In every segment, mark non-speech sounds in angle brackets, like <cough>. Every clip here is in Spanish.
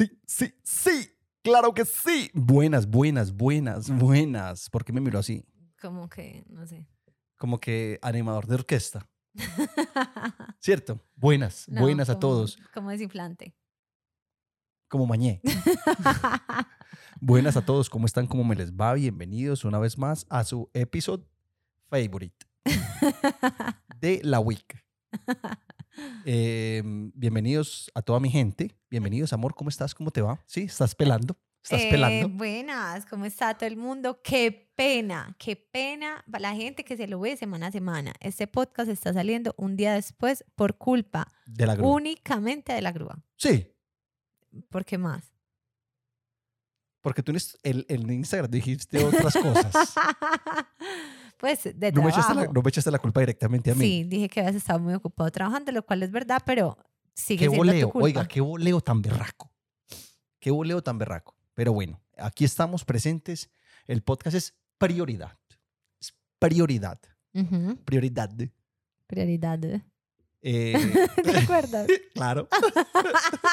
sí, sí, sí. Claro que sí. Buenas, buenas, buenas, buenas. ¿Por qué me miró así? Como que, no sé. Como que animador de orquesta. <laughs> ¿Cierto? Buenas, No, buenas a todos. Como desinflante. Como mañé. <laughs> Buenas a todos. ¿Cómo están? ¿Cómo me les va? Bienvenidos una vez más a su episodio favorite <laughs> de la week. Eh, bienvenidos a toda mi gente. Bienvenidos, amor. ¿Cómo estás? ¿Cómo te va? ¿Sí? ¿Estás pelando? ¿Estás Eh, pelando? Buenas, ¿cómo está todo el mundo? Qué pena, qué pena para la gente que se lo ve semana a semana. Este podcast está saliendo un día después por culpa De la grúa. únicamente de la grúa. Sí, ¿Por qué más? porque tú en el, en Instagram dijiste otras cosas. <laughs> pues de No me, la, trabajo. no me echaste la culpa directamente a mí. Sí, dije que habías estado muy ocupado trabajando, lo cual es verdad, pero sigue qué siendo voleo, tu culpa. oiga, qué voleo tan berraco. Qué voleo tan berraco. Pero bueno, aquí estamos presentes. El podcast es prioridad. Es prioridad. Prioridad. Prioridad. Eh, <laughs> ¿Te acuerdas? <laughs> claro.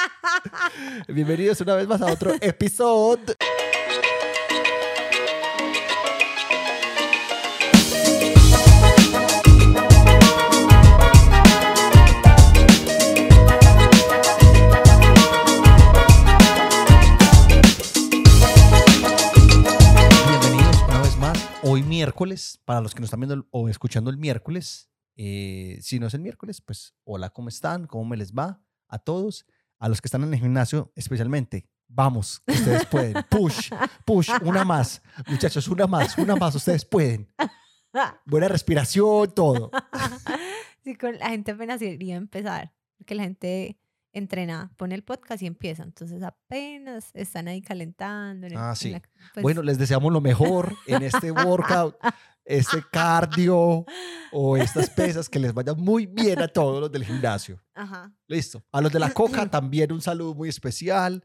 <laughs> Bienvenidos una vez más a otro episodio. Miércoles, para los que nos están viendo o escuchando el miércoles, eh, si no es el miércoles, pues hola, ¿cómo están? ¿Cómo me les va? A todos, a los que están en el gimnasio especialmente. Vamos, ustedes pueden. <laughs> Push, push, una más. Muchachos, una más, una más, ustedes pueden. Buena respiración, todo. <laughs> Sí, con la gente apenas iría a empezar, porque la gente entrena, pone el podcast y empieza, entonces apenas están ahí calentando. en el- Ah, en sí. la- pues, Bueno, les deseamos lo mejor en este workout, este cardio o estas pesas, que les vaya muy bien a todos los del gimnasio. Ajá. Listo. A los de la coca <clears throat> también un saludo muy especial.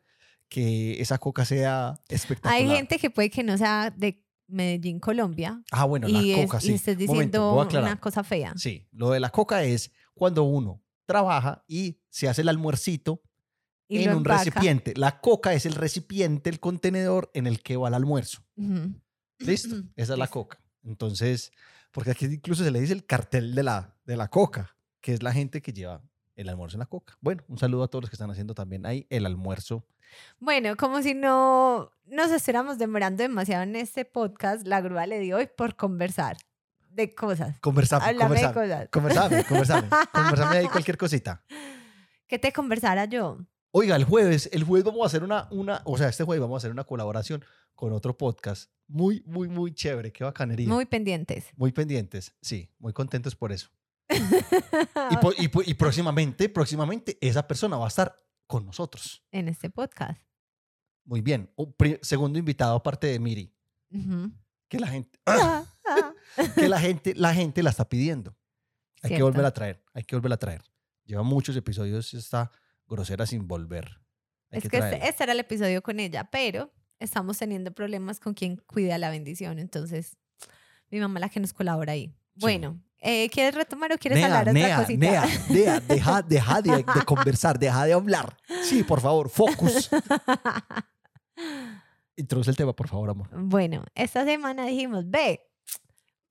Que esa coca sea espectacular. Hay gente que puede que no sea de Medellín, Colombia, Ah, bueno, la y, es- coca, y sí. estés Momento, diciendo aclarar. una cosa fea. Sí, lo de la coca es cuando uno trabaja y se hace el almuercito Y en un empaca. recipiente. La coca es el recipiente, el contenedor en el que va el almuerzo. ¿Listo? <clears throat> Esa es la coca. Entonces, porque aquí incluso se le dice el cartel de la, de la coca, que es la gente que lleva el almuerzo en la coca. Bueno, un saludo a todos los que están haciendo también ahí el almuerzo. Bueno, como si no nos estuviéramos demorando demasiado en este podcast, la grúa le dio hoy por conversar de cosas. Conversame, Háblame de conversame, cosas. conversame, conversame, <laughs> conversame ahí cualquier cosita. ¿Qué te conversara yo? Oiga, el jueves, el jueves vamos a hacer una, una, o sea, este jueves vamos a hacer una colaboración con otro podcast. Muy, muy, muy chévere. Qué bacanería. Muy, Muy pendientes. pendientes. Sí, muy contentos por eso. <laughs> Y, y próximamente, próximamente, esa persona va a estar con nosotros. en este podcast. Muy bien. Segundo invitado aparte de Miri. Que la gente, <clears throat> ah. Que la gente, la gente la está pidiendo. Hay que Cierto. volver a traer. Hay que volver a traer. Lleva muchos episodios esta grosera sin volver. Hay Es que que este, este era el episodio con ella, pero estamos teniendo problemas con quien cuida la bendición. Entonces, mi mamá la que nos colabora ahí. Bueno, eh, ¿quieres retomar o quieres Nea, hablar otra Nea, cosita? Nea, Nea, <laughs> deja, deja de, de conversar, deja de hablar. Sí, por favor, focus. <laughs> Introduce el tema, por favor, amor. Bueno, esta semana dijimos, ve,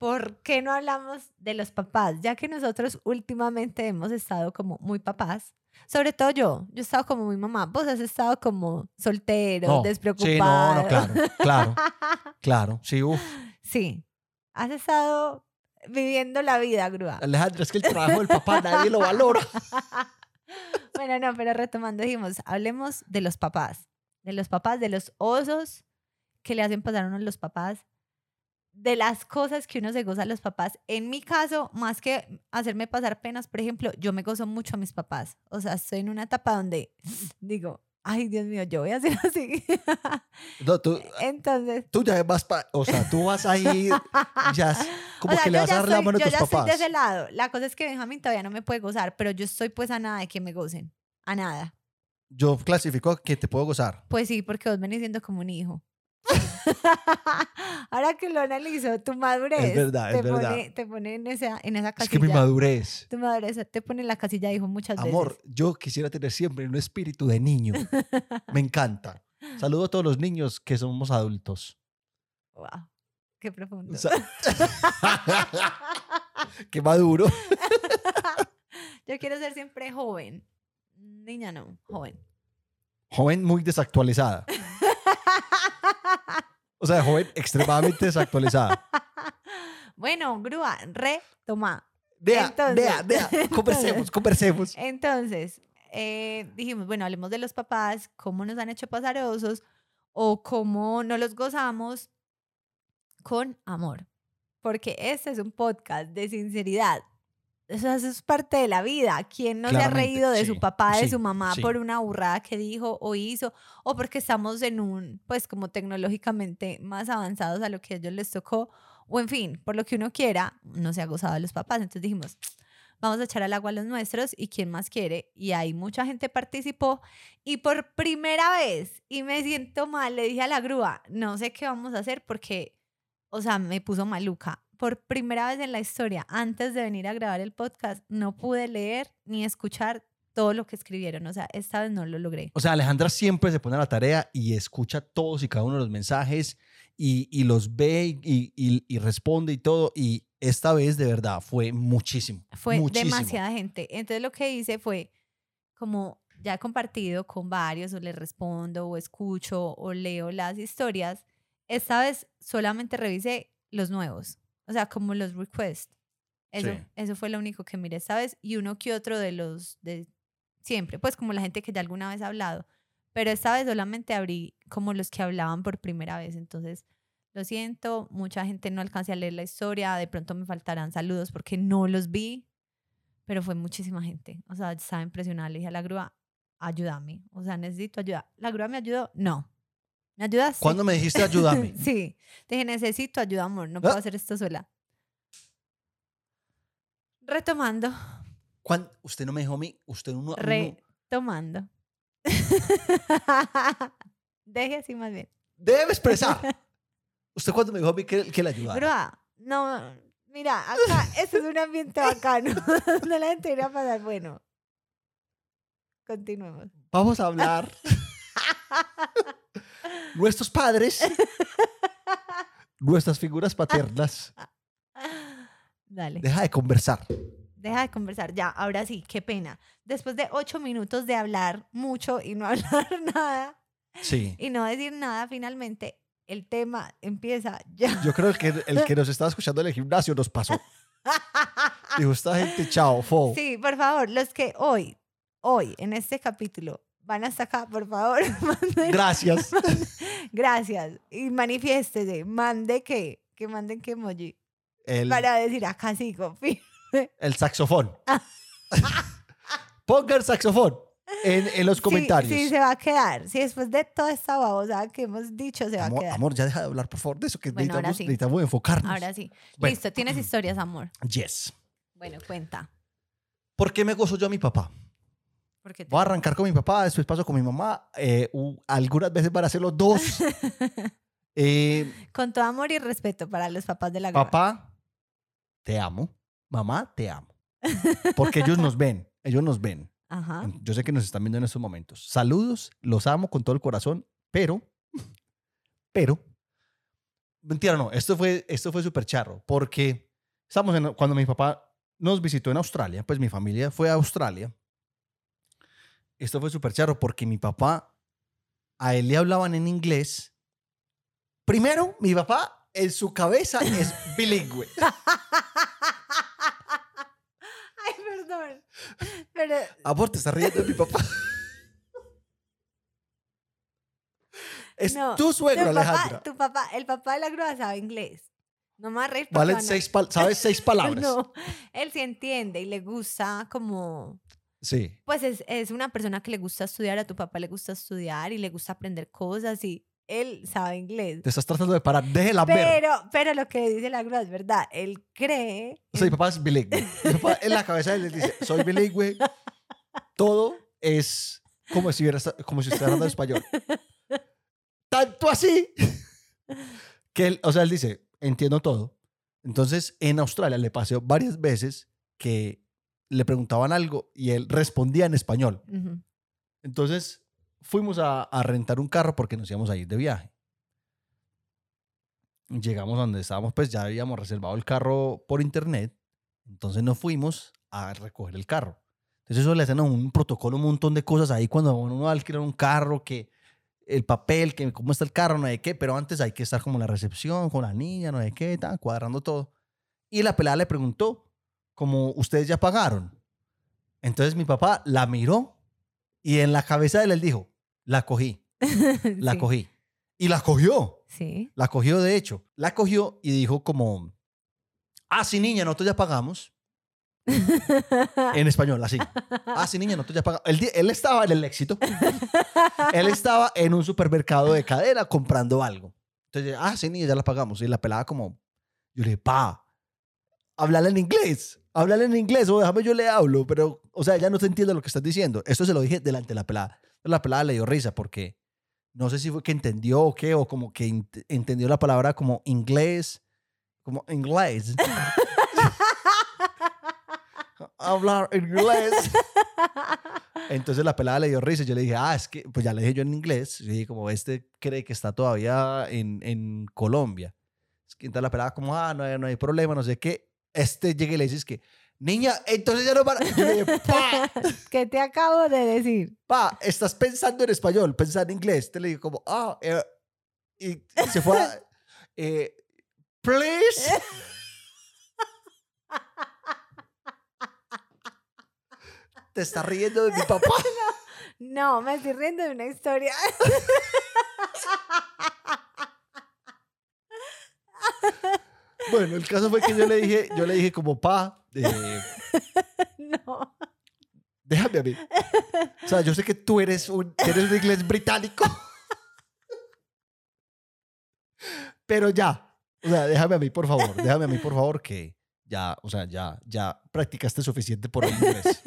¿por qué no hablamos de los papás? Ya que nosotros últimamente hemos estado como muy papás. Sobre todo yo, yo he estado como muy mamá. Vos has estado como soltero, No, despreocupado. Sí, no, no, claro, claro, <laughs> claro. Sí, uff. Sí, has estado viviendo la vida, grúa. Alejandro, es que el trabajo del papá nadie lo valora. <laughs> bueno, no, pero retomando, dijimos, hablemos de los papás, de los papás, de los osos que le hacen pasar a uno los papás, de las cosas que uno se goza a los papás. En mi caso, más que hacerme pasar penas, por ejemplo, yo me gozo mucho a mis papás. O sea, estoy en una etapa donde <sniffs> digo, ay, Dios mío, yo voy a ser <laughs> así. No, tú, Entonces, tú ya vas, pa- o sea, tú vas a ir, ya <laughs> como o sea, que le vas a dar la mano a yo tus ya estoy papás. de ese lado. La cosa es que Benjamín todavía no me puede gozar, pero yo estoy pues a nada de que me gocen. A nada. Yo clasifico que te puedo gozar. Pues sí, porque vos venís siendo como un hijo. <laughs> Ahora que lo analizo, tu madurez verdad, te, es verdad. Pone, te pone en esa, en esa Es casilla. que mi madurez. Tu madurez te pone en la casilla, dijo muchas Amor, veces. yo quisiera tener siempre un espíritu de niño. Me <laughs> encanta. Saludo a todos los niños que somos adultos. Wow, qué profundo. <laughs> Qué maduro. Yo quiero ser siempre joven. Niña no, joven. Joven muy desactualizada. O sea, joven extremadamente desactualizada. <laughs> bueno, grúa, retoma. Vea, Entonces- vea, <laughs> vea. Conversemos, conversemos. Entonces, eh, dijimos, bueno, hablemos de los papás, cómo nos han hecho pasar osos o cómo no los gozamos con amor. Porque este es un podcast de sinceridad. Eso es parte de la vida. ¿Quién no se ha reído de su papá, de sí, su mamá sí. por una burrada que dijo o hizo? O porque estamos en un, pues como tecnológicamente más avanzados a lo que a ellos les tocó. O en fin, por lo que uno quiera, no se ha gozado de los papás. Entonces dijimos, vamos a echar al agua a los nuestros y quién más quiere. Y ahí mucha gente participó y por primera vez, y me siento mal, le dije a la grúa, no sé qué vamos a hacer porque, o sea, me puso maluca. Por primera vez en la historia, antes de venir a grabar el podcast, no pude leer ni escuchar todo lo que escribieron. O sea, esta vez no lo logré. O sea, Alejandra siempre se pone a la tarea y escucha todos y cada uno de los mensajes y, y los ve y, y- y responde y todo. Y esta vez, de verdad, fue muchísimo. Fue muchísimo. demasiada gente. Entonces lo que hice fue como ya he compartido con varios o les respondo o escucho o leo las historias, esta vez solamente revisé los nuevos, o sea, como los requests. Eso, Sí. eso fue lo único que miré esta vez y uno que otro de los de siempre, pues como la gente que ya alguna vez ha hablado. Pero esta vez solamente abrí como los que hablaban por primera vez. Entonces, lo siento, mucha gente no alcancé a leer la historia, de pronto me faltarán saludos porque no los vi, pero fue muchísima gente. O sea, estaba impresionada. Le dije a la grúa, ayúdame. O sea, necesito ayuda. ¿La grúa me ayudó? No. ¿Me ayudas? ¿Cuándo me dijiste ayúdame? <laughs> sí. Te dije, necesito ayuda, amor. No puedo Ah. hacer esto sola. Retomando, ¿Cuándo? Usted no me dijo a mí, usted no... retomando. <laughs> Deje así más bien. Debe expresar. ¿Usted cuándo me dijo a mí que, que le ayudara? Grúa, no, mira, acá, esto es un ambiente bacano. <laughs> no la gente irá a pasar. Bueno, continuemos. Vamos a hablar. Nuestros padres, nuestras figuras paternas. <laughs> Dale. Deja de conversar. Deja de conversar. Ya, ahora sí, qué pena. Después de ocho minutos de hablar mucho y no <laughs> hablar nada Sí. y no decir nada, finalmente el tema empieza ya. Yo creo que el que <laughs> nos estaba escuchando en el gimnasio nos pasó. Dijo, esta gente, chao, fo. Sí, por favor, los que hoy, hoy, en este capítulo, van hasta acá, por favor, <laughs> manden- Gracias. <laughs> Gracias. Y manifiéstese. Mande que, que manden que emoji. El, Para decir acá sí, confío. <laughs> el saxofón. Ponga el saxofón en, en los Sí, comentarios. Sí, se va a quedar. Si después de toda esta babosada que hemos dicho, se va a amor, quedar. amor, ya deja de hablar, por favor, de eso que Bueno, ahora necesitamos, sí. necesitamos enfocarnos. Ahora sí. Bueno. Listo, tienes historias, amor. Yes. Bueno, cuenta. ¿Por qué me gozo yo a mi papá? Porque Voy a arrancar con mi papá, después paso con mi mamá. eh, algunas veces van a ser los dos. <laughs> Eh, Con todo amor y respeto para los papás de la papá, te amo. Mamá, te amo. Porque ellos nos ven, ellos nos ven. Ajá. Yo sé que nos están viendo en estos momentos. Saludos, los amo con todo el corazón, pero, pero, mentira, no, esto fue, esto fue súper charro, porque estamos en, cuando mi papá nos visitó en Australia, pues mi familia fue a Australia. Esto fue súper charro porque mi papá, a él le hablaban en inglés. Primero, mi papá en su cabeza es <laughs> bilingüe. Ay, perdón. Pero Amor, te estás riendo de mi papá. Es no, tu suegro, tu Alejandra. papá, tu papá, el papá de la grúa sabe inglés. No a reír a- seis ¿Sabes seis <laughs> palabras? No, él sí entiende y le gusta como Sí. pues es, es una persona que le gusta estudiar, a tu papá le gusta estudiar y le gusta aprender cosas y él sabe inglés. Te estás tratando de parar. Déjela ver. Pero, pero lo que dice la grúa es verdad, él cree... O sea, mi papá es bilingüe. Mi papá en la cabeza él le dice, soy bilingüe. Todo es como si, hubiera como si estuviera hablando español. Tanto así Que él, o sea, él dice, entiendo todo. Entonces, en Australia le pasó varias veces que le preguntaban algo y él respondía en español. Entonces, fuimos a, a rentar un carro porque nos íbamos a ir de viaje. Llegamos donde estábamos, pues ya habíamos reservado el carro por internet. Entonces nos fuimos a recoger el carro. Entonces eso le hacen a un protocolo, un montón de cosas ahí cuando uno va a alquilar un carro, que el papel, que cómo está el carro, no hay qué, pero antes hay que estar como en la recepción con la niña, no hay qué, tal, cuadrando todo. Y la pelada le preguntó, como ustedes ya pagaron. Entonces mi papá la miró y en la cabeza de él él dijo, la cogí, <laughs> la Sí. cogí. Y la cogió. Sí. La cogió, de hecho. La cogió y dijo como, ah, sí, niña, nosotros ya pagamos. En español, así. <laughs> Ah, sí, niña, nosotros ya pagamos. Él estaba en el éxito. él estaba en un supermercado de cadera comprando algo. Entonces, ah, sí, niña, ya la pagamos. Y la pelaba como, yo le dije, pa, háblale en inglés. Háblale en inglés o déjame yo le hablo. Pero, o sea, ya no te entiende lo que estás diciendo. Esto se lo dije delante de la pelada. La pelada le dio risa porque no sé si fue que entendió o qué, o como que ent- entendió la palabra como inglés, como inglés. <laughs> Hablar inglés. Entonces la pelada le dio risa yo le dije, ah, es que, pues ya le dije yo en inglés. Y dije, como este cree que está todavía en, en Colombia. Entonces la pelada como, ah, no, hay- no hay problema, no sé qué. Este llega y le dice, es que, niña, entonces ya no para. Yo le dije, pa, <laughs> ¿Qué te acabo de decir? pa, estás pensando en español, pensá en inglés. Te le digo como, ah, eh", y, y se fue a, <laughs> eh, please. <laughs> Te estás riendo de mi papá. No, me estoy riendo de una historia. Bueno, el caso fue que yo le dije, yo le dije como, pa, eh, <laughs> no. déjame a mí. O sea, yo sé que tú eres un, eres un inglés británico. <laughs> Pero ya. O sea, déjame a mí, por favor. Déjame a mí, por favor, que ya, o sea, ya, ya practicaste suficiente por el inglés.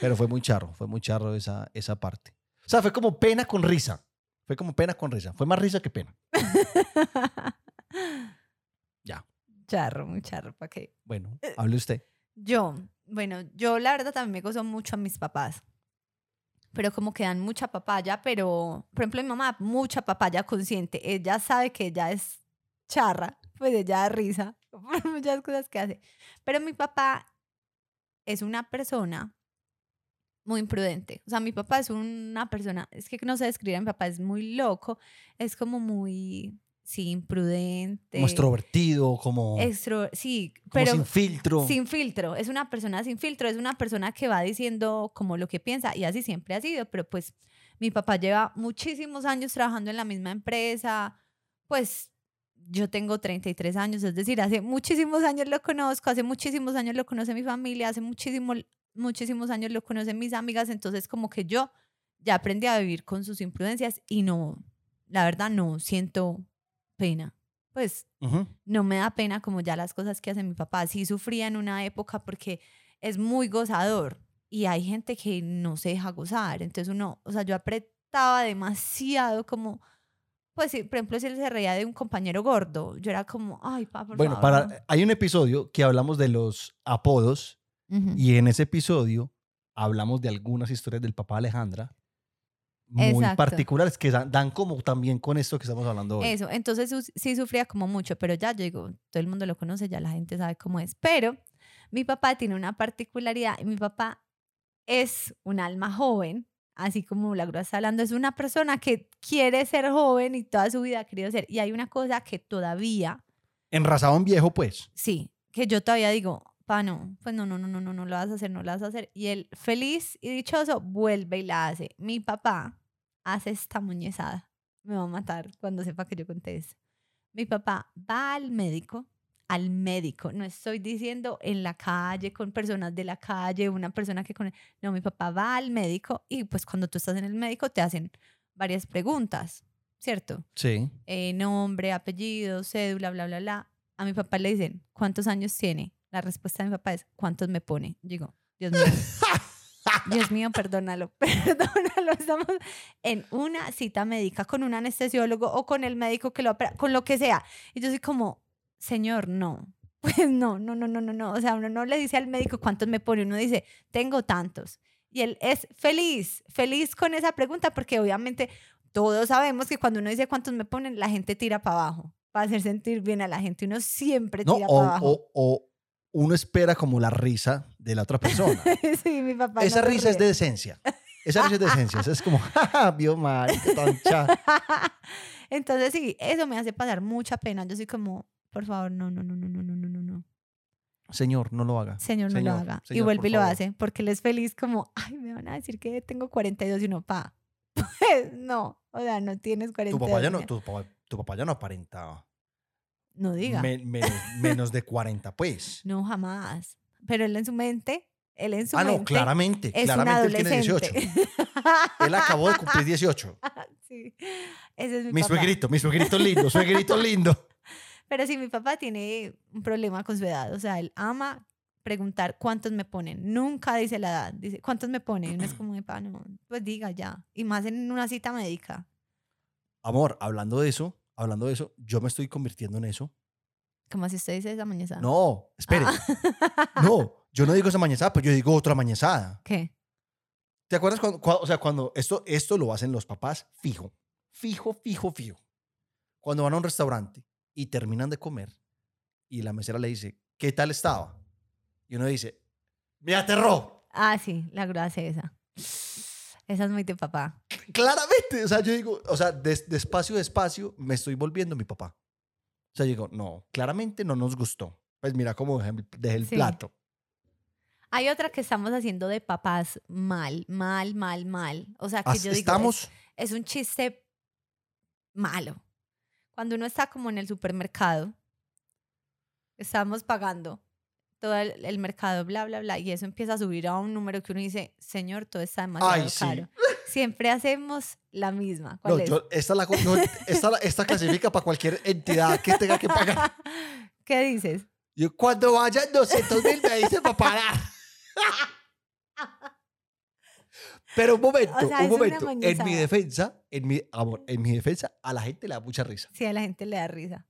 Pero fue muy charro, fue muy charro esa, esa parte. O sea, fue como pena con risa. Fue como pena con risa. Fue más risa que pena. <laughs> Charro, muy charro, ¿para qué? Bueno, hable usted. Yo, bueno, yo la verdad también me gozo mucho a mis papás. Pero como que dan mucha papaya, pero, por ejemplo, mi mamá, mucha papaya consciente. Ella sabe que ella es charra, pues ella da risa <laughs> por muchas cosas que hace. Pero mi papá es una persona muy imprudente. O sea, mi papá es una persona, es que no sé describir a mi papá, es muy loco, es como muy, sí, imprudente. Como extrovertido, como, extro- sí, como pero sin filtro. sin filtro, es una persona sin filtro, es una persona que va diciendo como lo que piensa y así siempre ha sido, pero pues mi papá lleva muchísimos años trabajando en la misma empresa, pues yo tengo 33 años, es decir, hace muchísimos años lo conozco, hace muchísimos años lo conoce mi familia, hace muchísimo, muchísimos años lo conocen mis amigas, entonces como que yo ya aprendí a vivir con sus imprudencias y no, la verdad no siento pena. Pues no me da pena como ya las cosas que hace mi papá. Sí sufría en una época porque es muy gozador y hay gente que no se deja gozar. Entonces uno, o sea, yo apretaba demasiado como, pues sí, por ejemplo, si él se reía de un compañero gordo, yo era como, ay, papá, por Bueno, favor. para, hay un episodio que hablamos de los apodos y en ese episodio hablamos de algunas historias del papá Alejandra muy Exacto. particulares que dan, dan como también con esto que estamos hablando hoy. Eso, entonces su- sí sufría como mucho, pero ya yo digo, todo el mundo lo conoce, ya la gente sabe cómo es. Pero mi papá tiene una particularidad y mi papá es un alma joven, así como la grúa está hablando, es una persona que quiere ser joven y toda su vida ha querido ser. Y hay una cosa que todavía, Enrasado en viejo, pues. sí, que yo todavía digo, pa, no, pues no, no, no, no, no, no lo vas a hacer, no lo vas a hacer. Y él, feliz y dichoso, vuelve y la hace. Mi papá hace esta muñezada. Me va a matar cuando sepa que yo conté eso. Mi papá va al médico, al médico. No estoy diciendo en la calle, con personas de la calle, una persona que con... No, mi papá va al médico y pues cuando tú estás en el médico te hacen varias preguntas, ¿cierto? Sí. eh, nombre, apellido, cédula, bla, bla, bla. A mi papá le dicen, ¿cuántos años tiene? La respuesta de mi papá es, ¿cuántos me pone? Digo, Dios mío. <laughs> Dios mío, perdónalo, <laughs> perdónalo. Estamos en una cita médica con un anestesiólogo o con el médico que lo opera, con lo que sea. Y yo soy como, señor, no. <laughs> Pues no, no, no, no, no, no. O sea, uno no le dice al médico cuántos me pone, uno dice, tengo tantos. Y él es feliz, feliz con esa pregunta porque obviamente todos sabemos que cuando uno dice cuántos me ponen, la gente tira para abajo, para hacer sentir bien a la gente. Uno siempre No, tira o, para abajo. o- o uno espera como la risa de la otra persona. <laughs> sí, mi papá. Esa no risa es de decencia. Esa risa es de decencia. Esa es como, jaja, <laughs> vio mal, qué. <laughs> Entonces sí, eso me hace pasar mucha pena. Yo soy como, por favor, no, no, no, no, no, no, no, no, no. Señor, no lo haga. Señor, no Señor, lo haga. y vuelve y lo favor. hace, porque él es feliz como, ay, me van a decir que tengo 42 y uno, pa. Pues no, o sea, no tienes 42. Tu papá ya no, tu papá, tu papá ya no aparentaba. No diga. Me- menos, menos de 40, pues. No, jamás. Pero él en su mente, él en su Ah, mente. no, claramente. Es claramente él tiene 18. adolescente. Él acabó de cumplir 18. <laughs> sí, ese es mi, Mi papá. suegrito, mi suegrito lindo, suegrito lindo. <laughs> Pero sí, mi papá tiene un problema con su edad. O sea, él ama preguntar cuántos me ponen. Nunca dice la edad. Dice, ¿cuántos me ponen? Y uno es <clears throat> como, "Epa, no, pues diga ya. Y más en una cita médica. Amor, hablando de eso, hablando de eso, yo me estoy convirtiendo en eso. Como si usted dice esa mañana. No, espere. No, yo no digo esa mañezada, pues yo digo otra mañezada. <laughs> ¿Qué? ¿Te acuerdas cuando, cua- o sea, cuando esto, esto lo hacen los papás fijo, fijo, fijo, fijo? Cuando van a un restaurante y terminan de comer y la mesera le dice, ¿qué tal estaba? Y uno dice, me aterró. Ah, sí, la grúa hace esa. Esa es muy de papá. Claramente, o sea, yo digo, o sea, des- despacio, despacio, me estoy volviendo mi papá. O sea, digo, no, claramente no nos gustó. Pues mira cómo dejé, el- Sí. plato. Hay otra que estamos haciendo de papás mal, mal, mal, mal. O sea, que yo digo, es- Estamos, es un chiste malo. Cuando uno está como en el supermercado, estamos pagando todo el, el mercado, bla, bla, bla, y eso empieza a subir a un número que uno dice, señor, todo está demasiado Ay, sí. Siempre hacemos la misma. ¿Cuál no, es? yo- esta, la, no, esta, esta clasifica para cualquier entidad que tenga que pagar. <laughs> ¿Qué dices? Yo, cuando vayan 200 mil me dice para parar. Pero un momento, O sea, es un momento. En mi defensa, en mi, amor, en mi defensa, a la gente le da mucha risa. Si a la gente le da risa.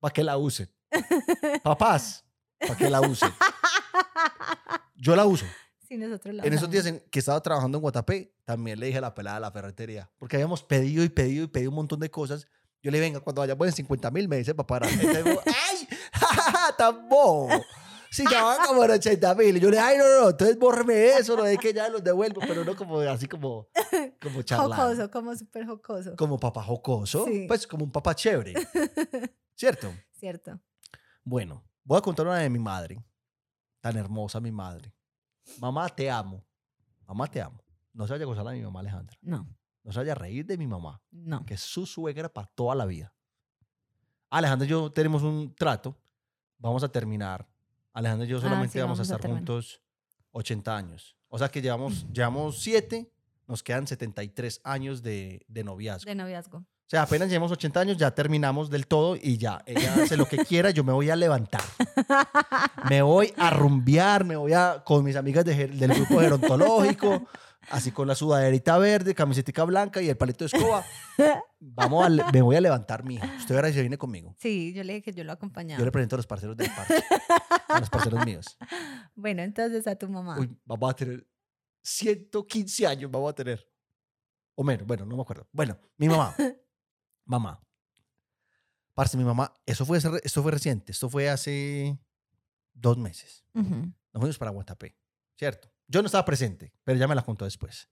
Para que la usen. <laughs> Papás, para que la usen. <laughs> Yo la uso. Si nosotros la En esos días en que estaba trabajando en Guatapé, también le dije a la pelada de la ferretería. Porque habíamos pedido y pedido y pedido un montón de cosas. Yo le dije, venga, cuando vayamos en 50 mil me dice digo, ¡ay! <laughs> ¡Ja, ja, ja! ¡Tan bobo! Si ya van como en 80 mil. Yo le dije, ¡ay, no, no, no! Entonces bórreme eso, no es que ya los devuelvo. Pero no como así como, como <laughs> charlando. Jocoso, como súper jocoso. Como papá jocoso. Sí. Pues como un papá chévere. <laughs> ¿Cierto? Cierto. Bueno, voy a contar una de mi madre. Tan hermosa mi madre. Mamá, te amo. Mamá, te amo. No se vaya a gozar a mi mamá Alejandra. No, No se vaya a reír de mi mamá, no. que es su suegra para toda la vida. Alejandra y yo tenemos un trato. Vamos a terminar. Alejandra y yo Ah, solamente sí, vamos, vamos a estar juntos 80 años. O sea que llevamos, llevamos 7, nos quedan 73 años de, de noviazgo. De noviazgo. O sea, apenas llevamos 80 años, ya terminamos del todo y ya. Ella hace lo que <laughs> quiera, yo me voy a levantar. Me voy a rumbear, me voy a con mis amigas de del grupo gerontológico, así con la sudaderita verde, camiseta blanca y el palito de escoba. Vamos a, me voy a levantar, mija. Usted verá si se viene conmigo. Sí, yo le dije que yo lo acompañaba. Yo le presento a los parceros del parque, a los parceros míos. Bueno, entonces a tu mamá. Uy, vamos a tener 115 años, vamos a tener. O menos, bueno, no me acuerdo. Bueno, mi mamá. <laughs> mamá. Parce, mi mamá, eso fue, esto fue reciente, esto fue hace dos meses. Nos fuimos para Guatapé, ¿cierto? Yo no estaba presente, pero ya me la contó después.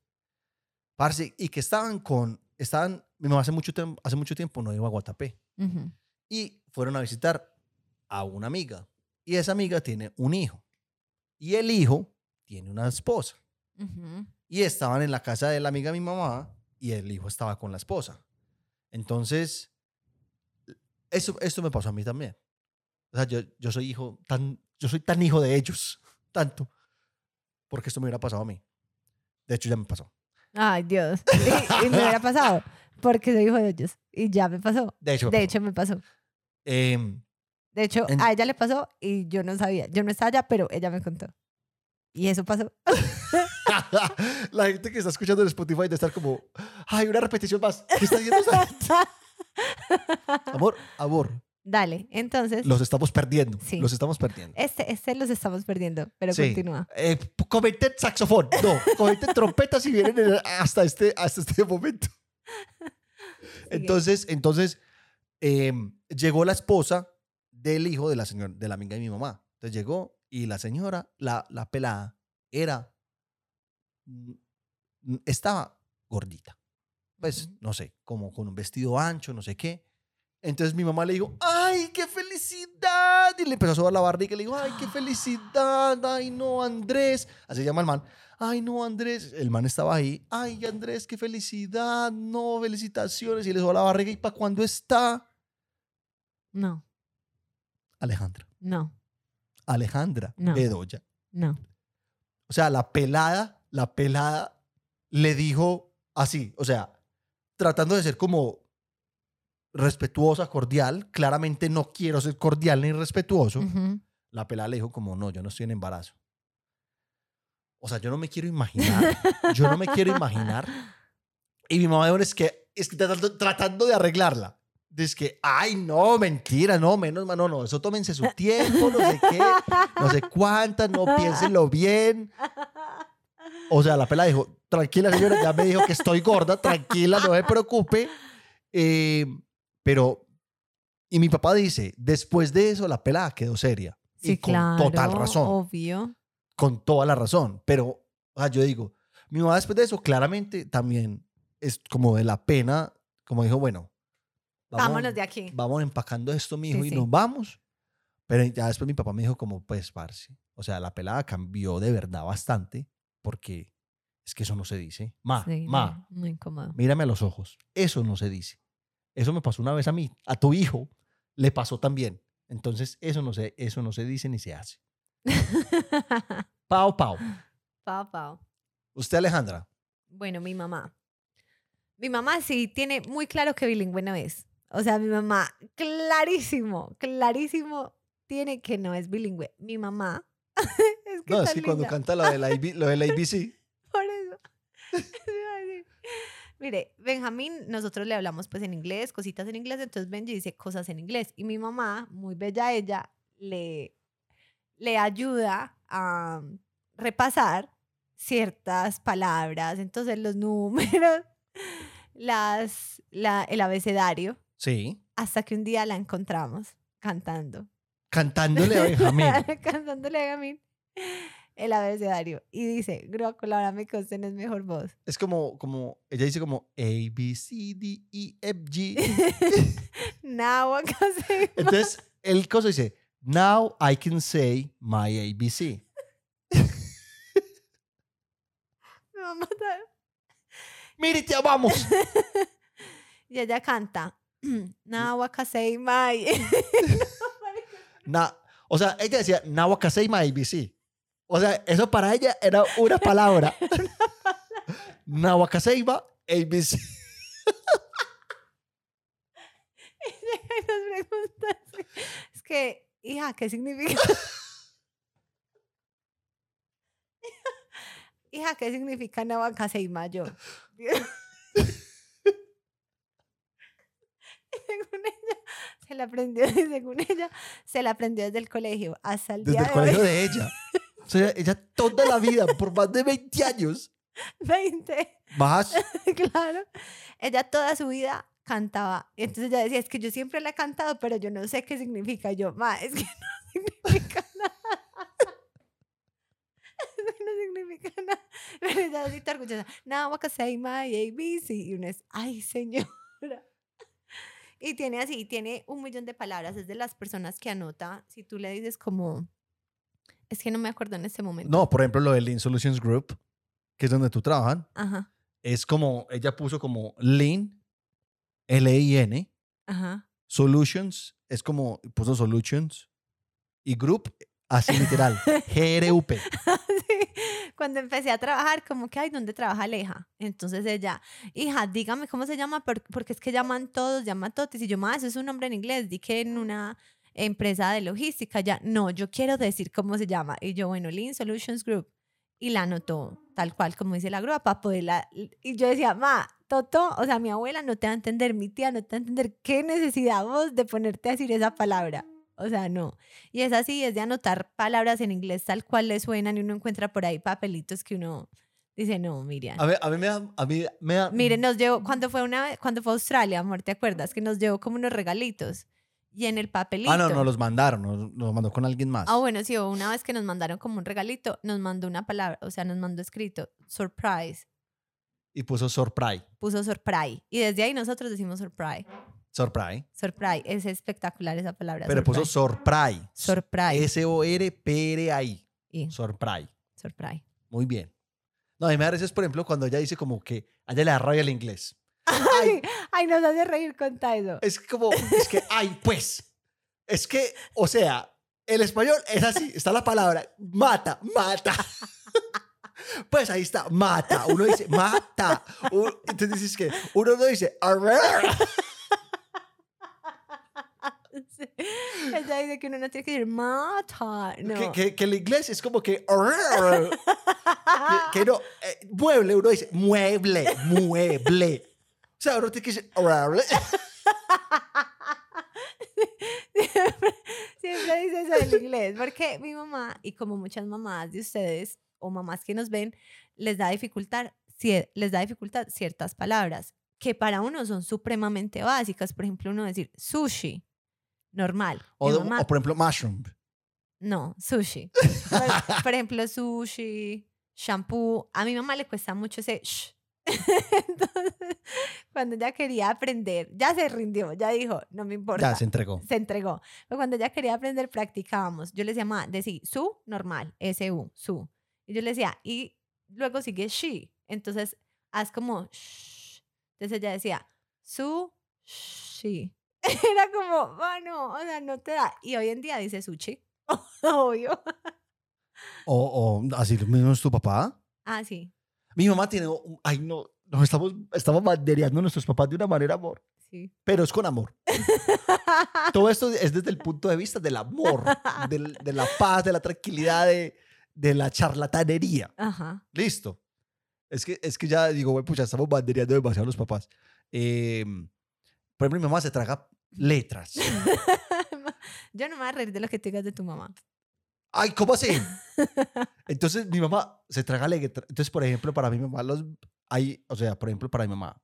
Parce, y que estaban con, estaban, mi mamá hace mucho, tiempo, hace mucho tiempo no iba a Guatapé. Y fueron a visitar a una amiga. Y esa amiga tiene un hijo. Y el hijo tiene una esposa. Y estaban en la casa de la amiga de mi mamá y el hijo estaba con la esposa. Entonces, eso, esto me pasó a mí también. O sea, yo, yo soy hijo tan, yo soy tan hijo de ellos, <laughs> tanto, porque esto me hubiera pasado a mí. De hecho, ya me pasó. Ay, Dios. <laughs> Y, y me hubiera pasado porque soy hijo de ellos. Y ya me pasó. De hecho, me De pasó. hecho, me pasó. Em, De hecho, En- a ella le pasó y yo no sabía. Yo no estaba allá, pero ella me contó. Y eso pasó. <laughs> La gente que está escuchando en Spotify debe estar como, ay, una repetición más. ¿Qué está diciendo esa gente? <laughs> Amor, amor, Dale, entonces, los estamos perdiendo. Sí. Los estamos perdiendo. este, este los estamos perdiendo, pero Sí. continúa. Eh, comenten saxofón. No, comenten trompeta si vienen en- hasta este, hasta este momento. <laughs> Entonces, entonces em, llegó la esposa del hijo de la señora, de la amiga de mi mamá. Entonces llegó y la señora, la, la pelada, era, mm, mm, estaba gordita. Pues, no sé, como con un vestido ancho, no sé qué. Entonces mi mamá le dijo, ¡ay, qué felicidad! Y le empezó a sobar la barriga y le dijo, ¡ay, qué <gasps> felicidad! ¡Ay, no, Andrés! Así se llama el man. ¡Ay, no, Andrés! El man estaba ahí. ¡Ay, Andrés, qué felicidad! ¡No, felicitaciones! Y le sobó la barriga. ¿Y para cuándo está? No, Alejandra. no, Alejandra No. Bedoya. no. O sea, la pelada, la pelada le dijo así, o sea, tratando de ser como respetuosa, cordial, claramente no quiero ser cordial ni respetuoso. La pelada le dijo como, no, yo no estoy en embarazo. O sea, yo no me quiero imaginar, yo no me quiero imaginar. <laughs> Y mi mamá es que, es que tratando, tratando de arreglarla. Es que, ay, no, mentira, no, menos mal, no, no, eso tómense su tiempo, no sé qué, no sé cuántas, no, piénsenlo bien. O sea, la pela dijo, tranquila señora, ya me dijo que estoy gorda, tranquila, no me preocupe. Eh, pero, y mi papá dice, después de eso la pelada quedó seria. Sí, y con claro. total razón, Obvio. con toda la razón. Pero, o sea, yo digo, mi mamá después de eso claramente también es como de la pena, como dijo, bueno, Vámonos de aquí. vamos empacando esto, mijo, Sí, y sí. nos vamos. Pero ya después mi papá me dijo como, pues, parce. O sea, la pelada cambió de verdad bastante porque es que eso no se dice. Ma, Sí, ma, muy incómodo. mírame a los ojos. Eso no se dice. Eso me pasó una vez a mí. A tu hijo le pasó también. Entonces, eso no se, eso no se dice ni se hace. <laughs> Pau, pau. Pau, pau. Usted, Alejandra. Bueno, mi mamá. Mi mamá sí tiene muy claro que bilingüe no es. O sea, mi mamá, clarísimo, clarísimo, tiene que no es bilingüe. Mi mamá. <laughs> es que No, es que cuando canta lo de la, IB lo de la ABC. <laughs> Por eso. <laughs> Mire, Benjamín, nosotros le hablamos pues en inglés, cositas en inglés, entonces Benji dice cosas en inglés. Y mi mamá, muy bella ella, le, le ayuda a repasar ciertas palabras, entonces los números, las, la, el abecedario, Sí. hasta que un día la encontramos cantando. Cantándole a <laughs> Benjamín. Cantándole a Benjamín el abecedario. Y dice, Grúa, colabórame con tenés mejor voz. Es como, como, ella dice como A, B, C, D, E, F, G. <laughs> Now I can say Entonces, el coso dice, now I can say my ABC. <laughs> me va a matar. Mire, te amamos. Y ella canta. Now I can say my. Na- o sea, ella decía, now I can say my ABC. O sea, eso para ella era una palabra. my ABC. Nos Es que, hija, ¿qué significa? <laughs> hija, ¿qué significa Now I can say my yo? Y según <laughs> ella, se la aprendió, <laughs> según ella, se la aprendió desde el colegio hasta el Desde día el de colegio hoy. de <laughs> ella. O sea, ella toda la vida, por más de 20 años, 20. más. claro. Ella toda su vida cantaba. Y entonces ella decía, es que yo siempre la he cantado, pero yo no sé qué significa. Y Yo, ma, es que no significa nada. Es que no significa nada. Pero ella está orgullosa. Say my ABC. Y uno es, ay, señora. Y tiene así, tiene un millón de palabras. Es de las personas que anota. Si tú le dices como, es que no me acuerdo en este momento. No, por ejemplo, lo del Lean Solutions Group, que es donde tú trabajas, Ajá, es como, ella puso como Lean, L-I-N. Solutions, es como, puso Solutions, y Group, así literal, <laughs> G-R-U-P. <laughs> <laughs> Cuando empecé a trabajar, como que, ay, ¿dónde trabaja Aleja? Entonces ella, hija, dígame cómo se llama, por- porque es que llaman todos, llaman totis. Y yo, más, eso es un nombre en inglés, di que en una empresa de logística, ya, no, yo quiero decir cómo se llama. Y yo, bueno, Lean Solutions Group. y la anotó tal cual como dice la grúa para poderla. Y yo decía, ma, Toto, o sea, mi abuela no te va a entender, mi tía no te va a entender qué necesidad de ponerte a decir esa palabra. O sea, no. Y es así, es de anotar palabras en inglés tal cual le suenan y uno encuentra por ahí papelitos que uno dice, no, Miriam. A, ver, a mí me da... A mí me da Miren, nos llevó, cuando fue, una, cuando fue Australia, amor, ¿te acuerdas? Que nos llevó como unos regalitos. Y en el papelito. Ah, no, no los mandaron, nos, nos mandó con alguien más. Ah, bueno, sí, una vez que nos mandaron como un regalito, nos mandó una palabra, o sea, nos mandó escrito, surprise, Y puso surprise. puso surprise. Y desde ahí nosotros decimos surprise. Surprise. Surprise, es espectacular esa palabra. Pero puso surprise. surprise. Surprise. S-O-R-P-R-I. Y Surprise. surprise. Muy bien. No, a mí me da por ejemplo, cuando ella dice como que a ella le da rabia el inglés. Ay, <laughs> ay, nos hace reír eso. Es como, es que, ay, pues. Es que, o sea, el español es así. Está la palabra mata, mata. <laughs> Pues ahí está, mata. Uno dice, mata. U- Entonces dices que uno no dice, "Arrer". <laughs> Ella dice que uno no tiene que decir mata. No. que, que, que el inglés es como que, <laughs> que, <laughs> que no, eh, mueble, uno dice, mueble, mueble. O sea, uno tiene que decir, siempre, siempre dice eso del inglés, porque mi mamá y como muchas mamás de ustedes o mamás que nos ven, les da dificultad, les da dificultad ciertas palabras que para uno son supremamente básicas. Por ejemplo, uno decir sushi, normal. o, Mi de- mamá, o, por ejemplo, mushroom. no, sushi. <laughs> Por, por ejemplo, sushi, shampoo. A mi mamá le cuesta mucho ese sh. <laughs> Entonces, cuando ella quería aprender, ya se rindió, ya dijo, no me importa Ya se entregó. se entregó. Pero cuando ella quería aprender, practicábamos. Yo le decía, mamá, decí su, normal, S-U, su. Y yo le decía, y luego sigue she. Entonces, haz como shh. Entonces ella decía, su, she. <laughs> Era como, bueno, o sea, no te da. Y hoy en día dice sushi. <laughs> Obvio. O, o así lo mismo es tu papá. Ah, sí, Mi mamá tiene, ay no, nos estamos, estamos bandereando a nuestros papás de una manera amor, sí. pero es con amor. <laughs> Todo esto es desde el punto de vista del amor, del- de la paz, de la tranquilidad, de, de la charlatanería. Ajá. Listo. Es que, es que ya digo, güey, pucha, estamos bandereando demasiado a los papás. Eh, por ejemplo, mi mamá se traga letras. <laughs> Yo no me voy a reír de lo que tú digas de tu mamá. Ay, ¿cómo así? <laughs> Entonces mi mamá se traga letras. Entonces, por ejemplo, para mi mamá, los, hay, o sea, por ejemplo, para mi mamá,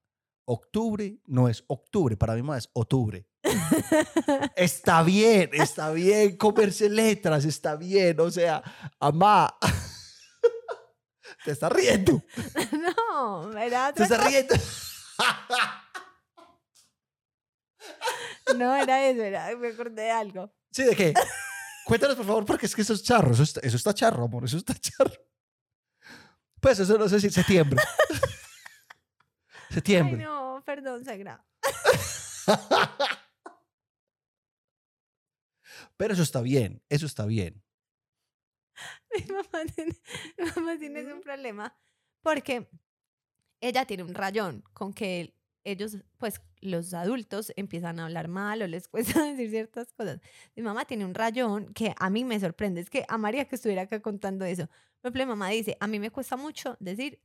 octubre no es octubre, para mi mamá es octubre. <laughs> Está bien, está bien comerse letras, está bien, o sea, mamá, te estás riendo, no, era te estás riendo. <laughs> No, era eso, era, me acordé de algo. ¿Sí, de qué? Cuéntanos, por favor, porque es que eso es charro, eso está, eso está charro, amor, eso está charro. Pues eso no sé si septiembre. <laughs> Ay, septiembre. no, perdón, Sagra. <laughs> Pero eso está bien, eso está bien. Mi mamá tiene, mi mamá tiene un problema porque ella tiene un rayón con que ellos, pues los adultos empiezan a hablar mal o les <laughs> cuesta decir ciertas cosas. Mi mamá tiene un rayón que a mí me sorprende. Es que amaría que estuviera acá contando eso. Por ejemplo, mi mamá dice, a mí me cuesta mucho decir,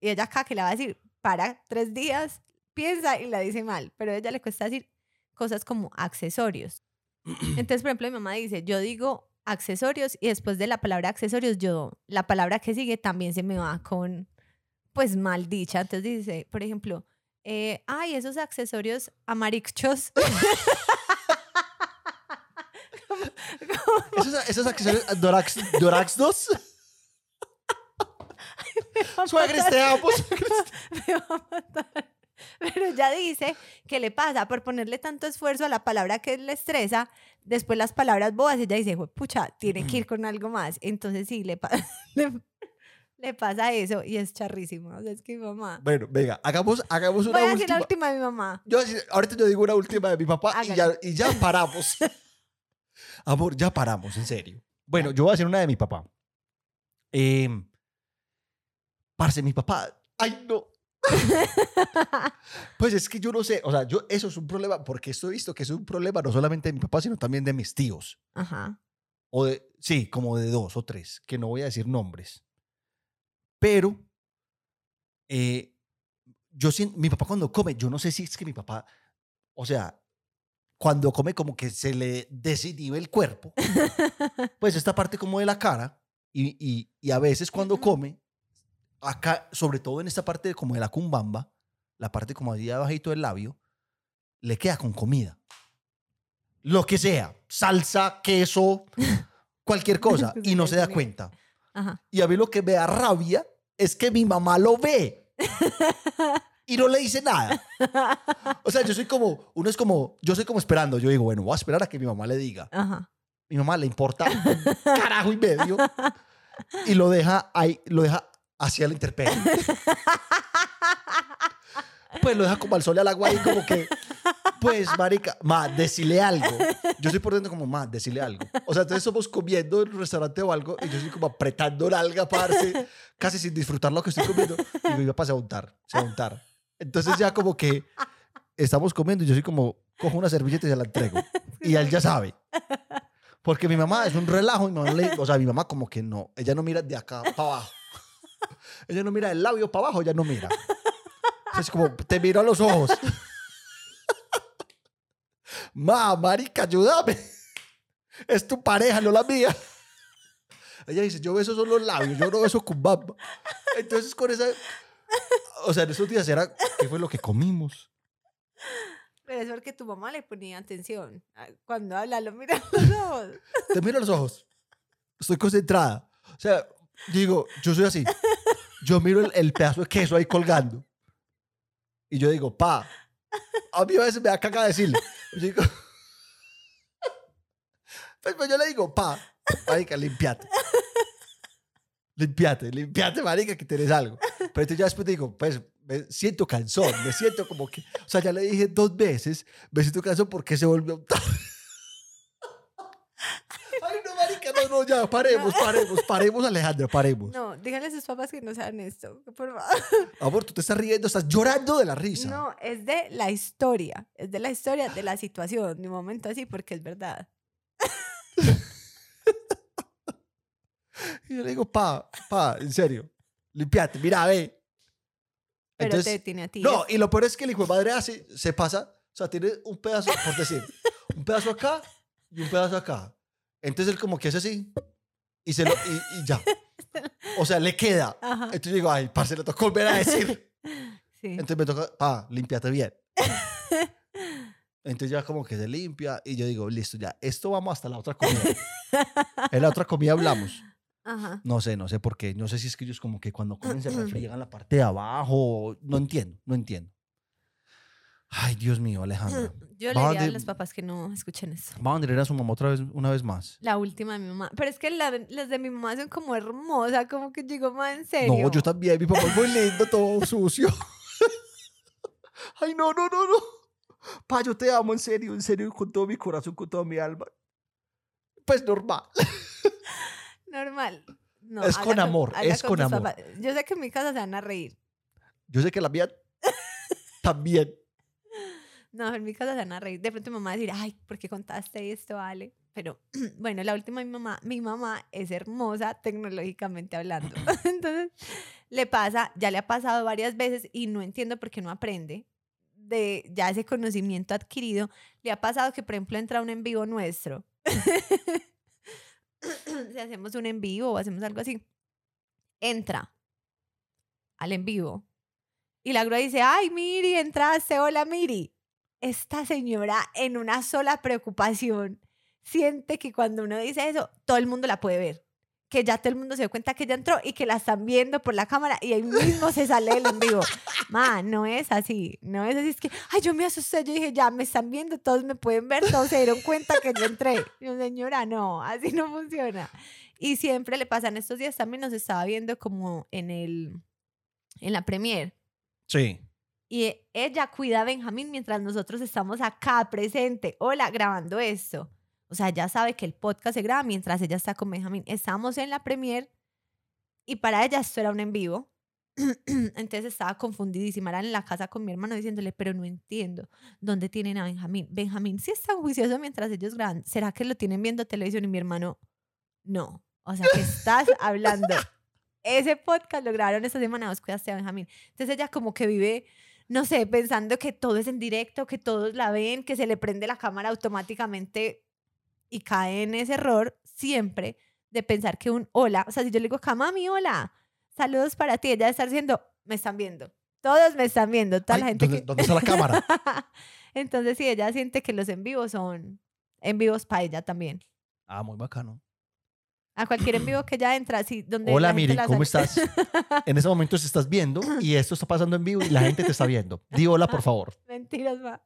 y ella acá que le va a decir, para tres días, piensa y la dice mal, pero a ella le cuesta decir cosas como accesorios. <clears throat> Entonces, por ejemplo, mi mamá dice, yo digo accesorios y después de la palabra accesorios, yo, la palabra que sigue también se me va con, pues, mal dicha. Entonces dice, por ejemplo, eh, ay, esos accesorios como- <laughs> ¿Esos, esos accesorios Dorax, Dorax 2? Suegres, te amo. me va a matar. Pero ya dice que le pasa por ponerle tanto esfuerzo a la palabra que le estresa, después las palabras boas, ella dice, "Jue pucha, tiene que ir con algo más. Entonces sí, le, pa- <laughs> le, pasa eso y es charrísimo. O sea, es que mi mamá... Bueno, venga, hagamos, hagamos una Voy a decir la última. de mi mamá. Yo, ahorita yo digo una última de mi papá y ya, y ya paramos. <laughs> Amor, ya paramos, en serio. Bueno, yo voy a hacer una de mi papá. Eh, parce, mi papá. Ay, no. <laughs> Pues es que yo no sé, o sea, yo eso es un problema porque esto he visto que es un problema no solamente de mi papá, sino también de mis tíos. Ajá. O de, sí, como de dos o tres, que no voy a decir nombres. Pero eh, yo siento, mi papá cuando come, yo no sé si es que mi papá, o sea, cuando come como que se le desinhibe el cuerpo, pues esta parte como de la cara, y, y, y a veces cuando come, acá, sobre todo en esta parte como de la cumbamba, la parte como ahí abajito del labio, le queda con comida. Lo que sea, salsa, queso, <laughs> cualquier cosa, Que se y no se da cuenta. Ajá. Y a mí lo que me da rabia es que mi mamá lo ve <laughs> y no le dice nada. O sea, yo soy como, uno es como, yo soy como esperando. Yo digo, bueno, voy a esperar a que mi mamá le diga. Ajá. Mi mamá le importa un <laughs> carajo y medio y lo deja ahí, lo deja hacia la intemperie. <laughs> Pues lo deja como al sol y al agua y como que, pues, marica, ma, decile algo. Yo soy por dentro como, ma, decile algo. O sea, entonces somos comiendo en un restaurante o algo y yo soy como apretando la alga, parce, casi sin disfrutar lo que estoy comiendo. Y se va a untar, se a untar. Entonces ya como que estamos comiendo y yo soy como, cojo una servilleta y se la entrego. Y él ya sabe. Porque mi mamá es un relajo, mi mamá le- o sea, mi mamá como que no, ella no mira de acá para abajo. Ella no mira del labio para abajo, ella no mira. Es como, te miro a los ojos. Ma, marica, ayúdame. Es tu pareja, no la mía. Ella dice, yo beso solo los labios, yo no beso con bamba. Entonces con esa... O sea, en esos días era, ¿qué fue lo que comimos? Pero es porque tu mamá le ponía atención. Ah, Cuando habla, lo mira a los ojos. Te miro a los ojos. Estoy concentrada. O sea, digo, yo soy así. Yo miro el, el pedazo de queso ahí colgando. Y yo digo, pa. A mí a veces me da caga decirle. Yo digo, <laughs> pues, pues yo le digo, pa, marica, limpiate. Limpiate, limpiate, marica, que tienes algo. Pero entonces ya después digo, pues me siento cansón, me siento como que, o sea, ya le dije dos veces, me siento cansón porque se volvió a untar. Ay, no, ya, paremos, paremos, paremos, Alejandra, paremos. No, díganle a sus papás que no saben esto. Por favor. Amor, tú te estás riendo, estás llorando de la risa. No, es de la historia. Es de la historia de la situación. De un momento así, porque es verdad. <laughs> Y yo le digo, pa, pa, en serio, limpiate, mira, ve. Pero Entonces, te tiene a ti. No, y lo peor es que el hijo de madre hace, se pasa, o sea, tiene un pedazo, por decir, un pedazo acá y un pedazo acá. Entonces él como que hace así y, se lo, y, y ya. <laughs> O sea, le queda. Ajá. Entonces yo digo, ay, parce, le tocó volver a decir. <laughs> Sí. Entonces me toca, pa, límpiate bien. <laughs> Entonces ya como que se limpia y yo digo, listo, ya, esto vamos hasta la otra comida. en la otra comida hablamos. Ajá. No sé, no sé por qué. No sé si es que ellos como que cuando comen se <clears throat> refriegan la parte de abajo. No entiendo, no entiendo. Ay, Dios mío, Alejandra. <laughs> Yo le diría a los papás que no escuchen eso. Vamos a tener a su mamá otra vez, una vez más. La última de mi mamá. Pero es que la- las de mi mamá son como hermosas, como que digo, ma, en serio. No, yo también. Mi papá es muy lindo, todo <laughs> sucio. <laughs> Ay, no, no, no, no. Pa, yo te amo, en serio, en serio, con todo mi corazón, con toda mi alma. Pues normal. Normal. No, Es habla con amor, habla es con tus amor. papás. Yo sé que en mi casa se van a reír. Yo sé que la mía también. No, en mi casa se van a reír. De pronto mi mamá va a decir, ay, ¿por qué contaste esto, Ale? Pero <clears throat> bueno, la última mi mamá, mi mamá es hermosa tecnológicamente hablando. <laughs> Entonces, le pasa, ya le ha pasado varias veces y no entiendo por qué no aprende de ya ese conocimiento adquirido. Le ha pasado que, por ejemplo, entra un en vivo nuestro. <clears throat> si hacemos un en vivo o hacemos algo así, entra al en vivo y la grúa dice, ay, Miri, entraste, hola, Miri. Esta señora en una sola preocupación siente que cuando uno dice eso, todo el mundo la puede ver. Que ya todo el mundo se dio cuenta que ella entró y que la están viendo por la cámara y ahí mismo se sale del vivo. <laughs> Ma, no es así. No es así. Es que, ay, yo me asusté. Yo dije, ya me están viendo, todos me pueden ver, todos se dieron cuenta que yo entré. Yo, señora, no, así no funciona. Y siempre le pasan estos días también nos estaba viendo como en el en la premier Sí. Y ella cuida a Benjamín mientras nosotros estamos acá presente, hola, grabando esto. O sea, ya sabe que el podcast se graba mientras ella está con Benjamín. Estamos en la premier y para ella esto era un en vivo. <clears throat> Entonces estaba confundidísima. Era en la casa con mi hermano diciéndole, pero no entiendo dónde tienen a Benjamín. Benjamín sí está juicioso mientras ellos graban. ¿Será que lo tienen viendo televisión? Y mi hermano, no. O sea, que estás <laughs> hablando ese podcast lo grabaron esta semana, vos cuidaste a Benjamín. Entonces ella como que vive, no sé, pensando que todo es en directo, que todos la ven, que se le prende la cámara automáticamente y cae en ese error siempre de pensar que un hola, o sea, si yo le digo, Camami, hola, saludos para ti, ella debe estar diciendo, me están viendo. Todos me están viendo, toda la gente ¿dónde, que... dónde está la cámara? <laughs> Entonces, sí, ella siente que los en vivos son en vivos para ella también. Ah, muy bacano. A cualquier en vivo que ella entra, así, donde Hola, Miri, ¿cómo estás? <laughs> En ese momento se estás viendo y esto está pasando en vivo y la gente te está viendo. Di hola, por favor. <laughs> Mentiras, va.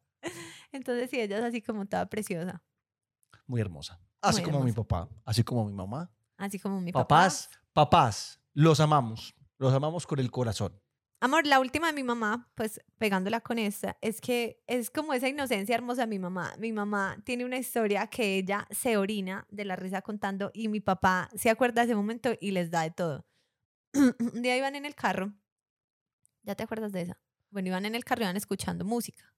Entonces, sí, ella es así como toda preciosa. Muy hermosa. Así Muy como mi papá, así como mi mamá. Así como mi Papás, papá. papás, los amamos. Los amamos con el corazón. Amor, la última de mi mamá, pues pegándola con esta, es que es como esa inocencia hermosa de mi mamá. Mi mamá tiene una historia que ella se orina de la risa contando y mi papá se acuerda de ese momento y les da de todo. <clears throat> Un día iban en el carro, ¿ya te acuerdas de esa? Bueno, iban en el carro, iban escuchando música.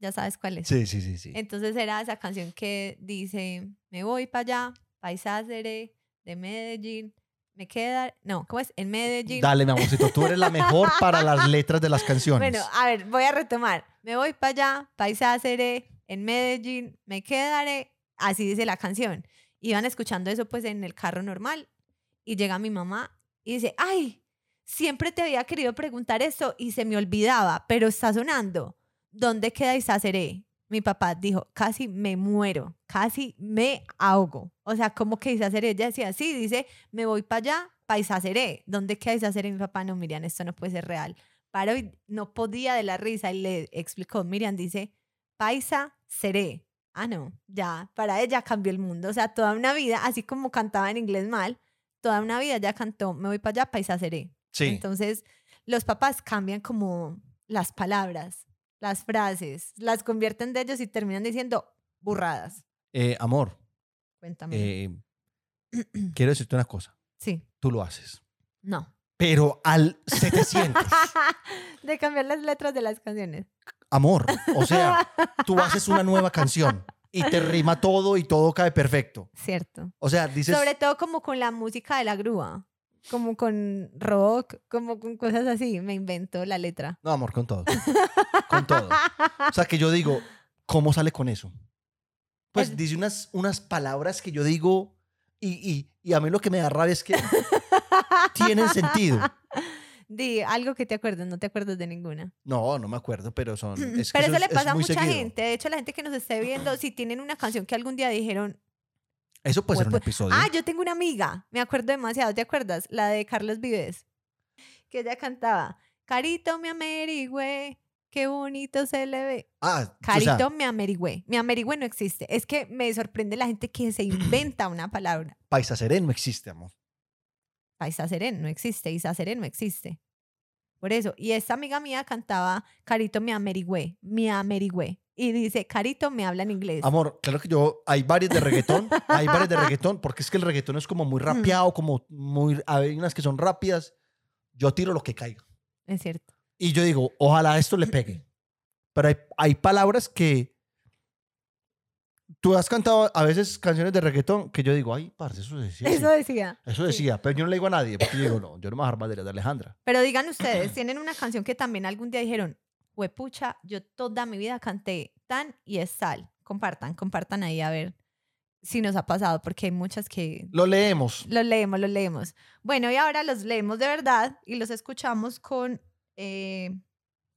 Ya sabes cuál es. Sí, sí, sí, sí. Entonces era esa canción que dice, me voy para allá, paisásere de Medellín, me queda, no, ¿cómo es? En Medellín. Dale, mi amorcito, tú eres la mejor para las letras de las canciones. Bueno, a ver, voy a retomar. Me voy para allá, paisásere, en Medellín, me quedaré. Así dice la canción. Iban escuchando eso pues en el carro normal y llega mi mamá y dice, ay, siempre te había querido preguntar eso y se me olvidaba, pero está sonando. ¿Dónde queda Isaceré? Mi papá dijo, casi me muero, casi me ahogo. O sea, como que Isaceré, ella decía, sí, dice, me voy para allá, para Isaceré. ¿Dónde queda Isaceré? Mi papá, no, Miriam, esto no puede ser real. Paró y no podía de la risa y le explicó, Miriam dice, paisa seré. Ah, no, ya, para ella cambió el mundo. O sea, toda una vida, así como cantaba en inglés mal, toda una vida ya cantó, me voy para allá, paisa seré. sí. Entonces, los papás cambian como las palabras, las frases, las convierten de ellos y terminan diciendo burradas. Eh, amor, Cuéntame. eh, quiero decirte una cosa. sí, Tú lo haces. no. Pero al 700. <laughs> de cambiar las letras de las canciones. Amor, o sea, <laughs> tú haces una nueva canción y te rima todo y todo cae perfecto. Cierto. O sea, dices, Sobre todo como con la música de la grúa, como con rock, como con cosas así. Me invento la letra. no, amor, con todo. Con todo. O sea, que yo digo, ¿cómo sale con eso? Pues Es- dice unas, unas palabras que yo digo y, y, y a mí lo que me da rabia es que <laughs> tienen sentido. Di algo que te acuerdes, no te acuerdas de ninguna. No, no me acuerdo, pero son... <clears throat> es que Pero eso, es- le es pasa a mucha seguido. gente. De hecho, la gente que nos esté viendo, si tienen una canción que algún día dijeron, Eso puede ser un episodio. Ah, yo tengo una amiga, me acuerdo demasiado, ¿te acuerdas? La de Carlos Vives, que ella cantaba, Carito me amerigüe, qué bonito se le ve. Ah, o Carito sea, me amerigüe. Mi amerigüe no existe. Es que me sorprende la gente que se inventa una palabra. paisa sereno existe, amor. Paisa serén no existe, Isa serén no existe. Por eso, y esta amiga mía cantaba Carito me amerigüe, me amerigüe. Y dice, Carito me habla en inglés. Amor, claro que yo, hay varias de reggaetón, <laughs> hay varias de reggaetón, porque es que el reggaetón es como muy rapeado, como muy, hay unas que son rápidas. Yo tiro lo que caiga. Es cierto. Y yo digo, ojalá esto le pegue. Pero hay, hay palabras que tú has cantado a veces canciones de reggaetón que yo digo, ay, parce, eso decía. <laughs> Eso decía. Eso decía, pero yo no le digo a nadie, porque yo digo, no, yo no me voy a de Alejandra. Pero digan ustedes, tienen una canción que también algún día dijeron, huepucha, yo toda mi vida canté tan y es sal. Compartan, compartan ahí a ver si nos ha pasado, porque hay muchas que Lo leemos. los leemos, los leemos. Bueno, y ahora los leemos de verdad y los escuchamos con... eh,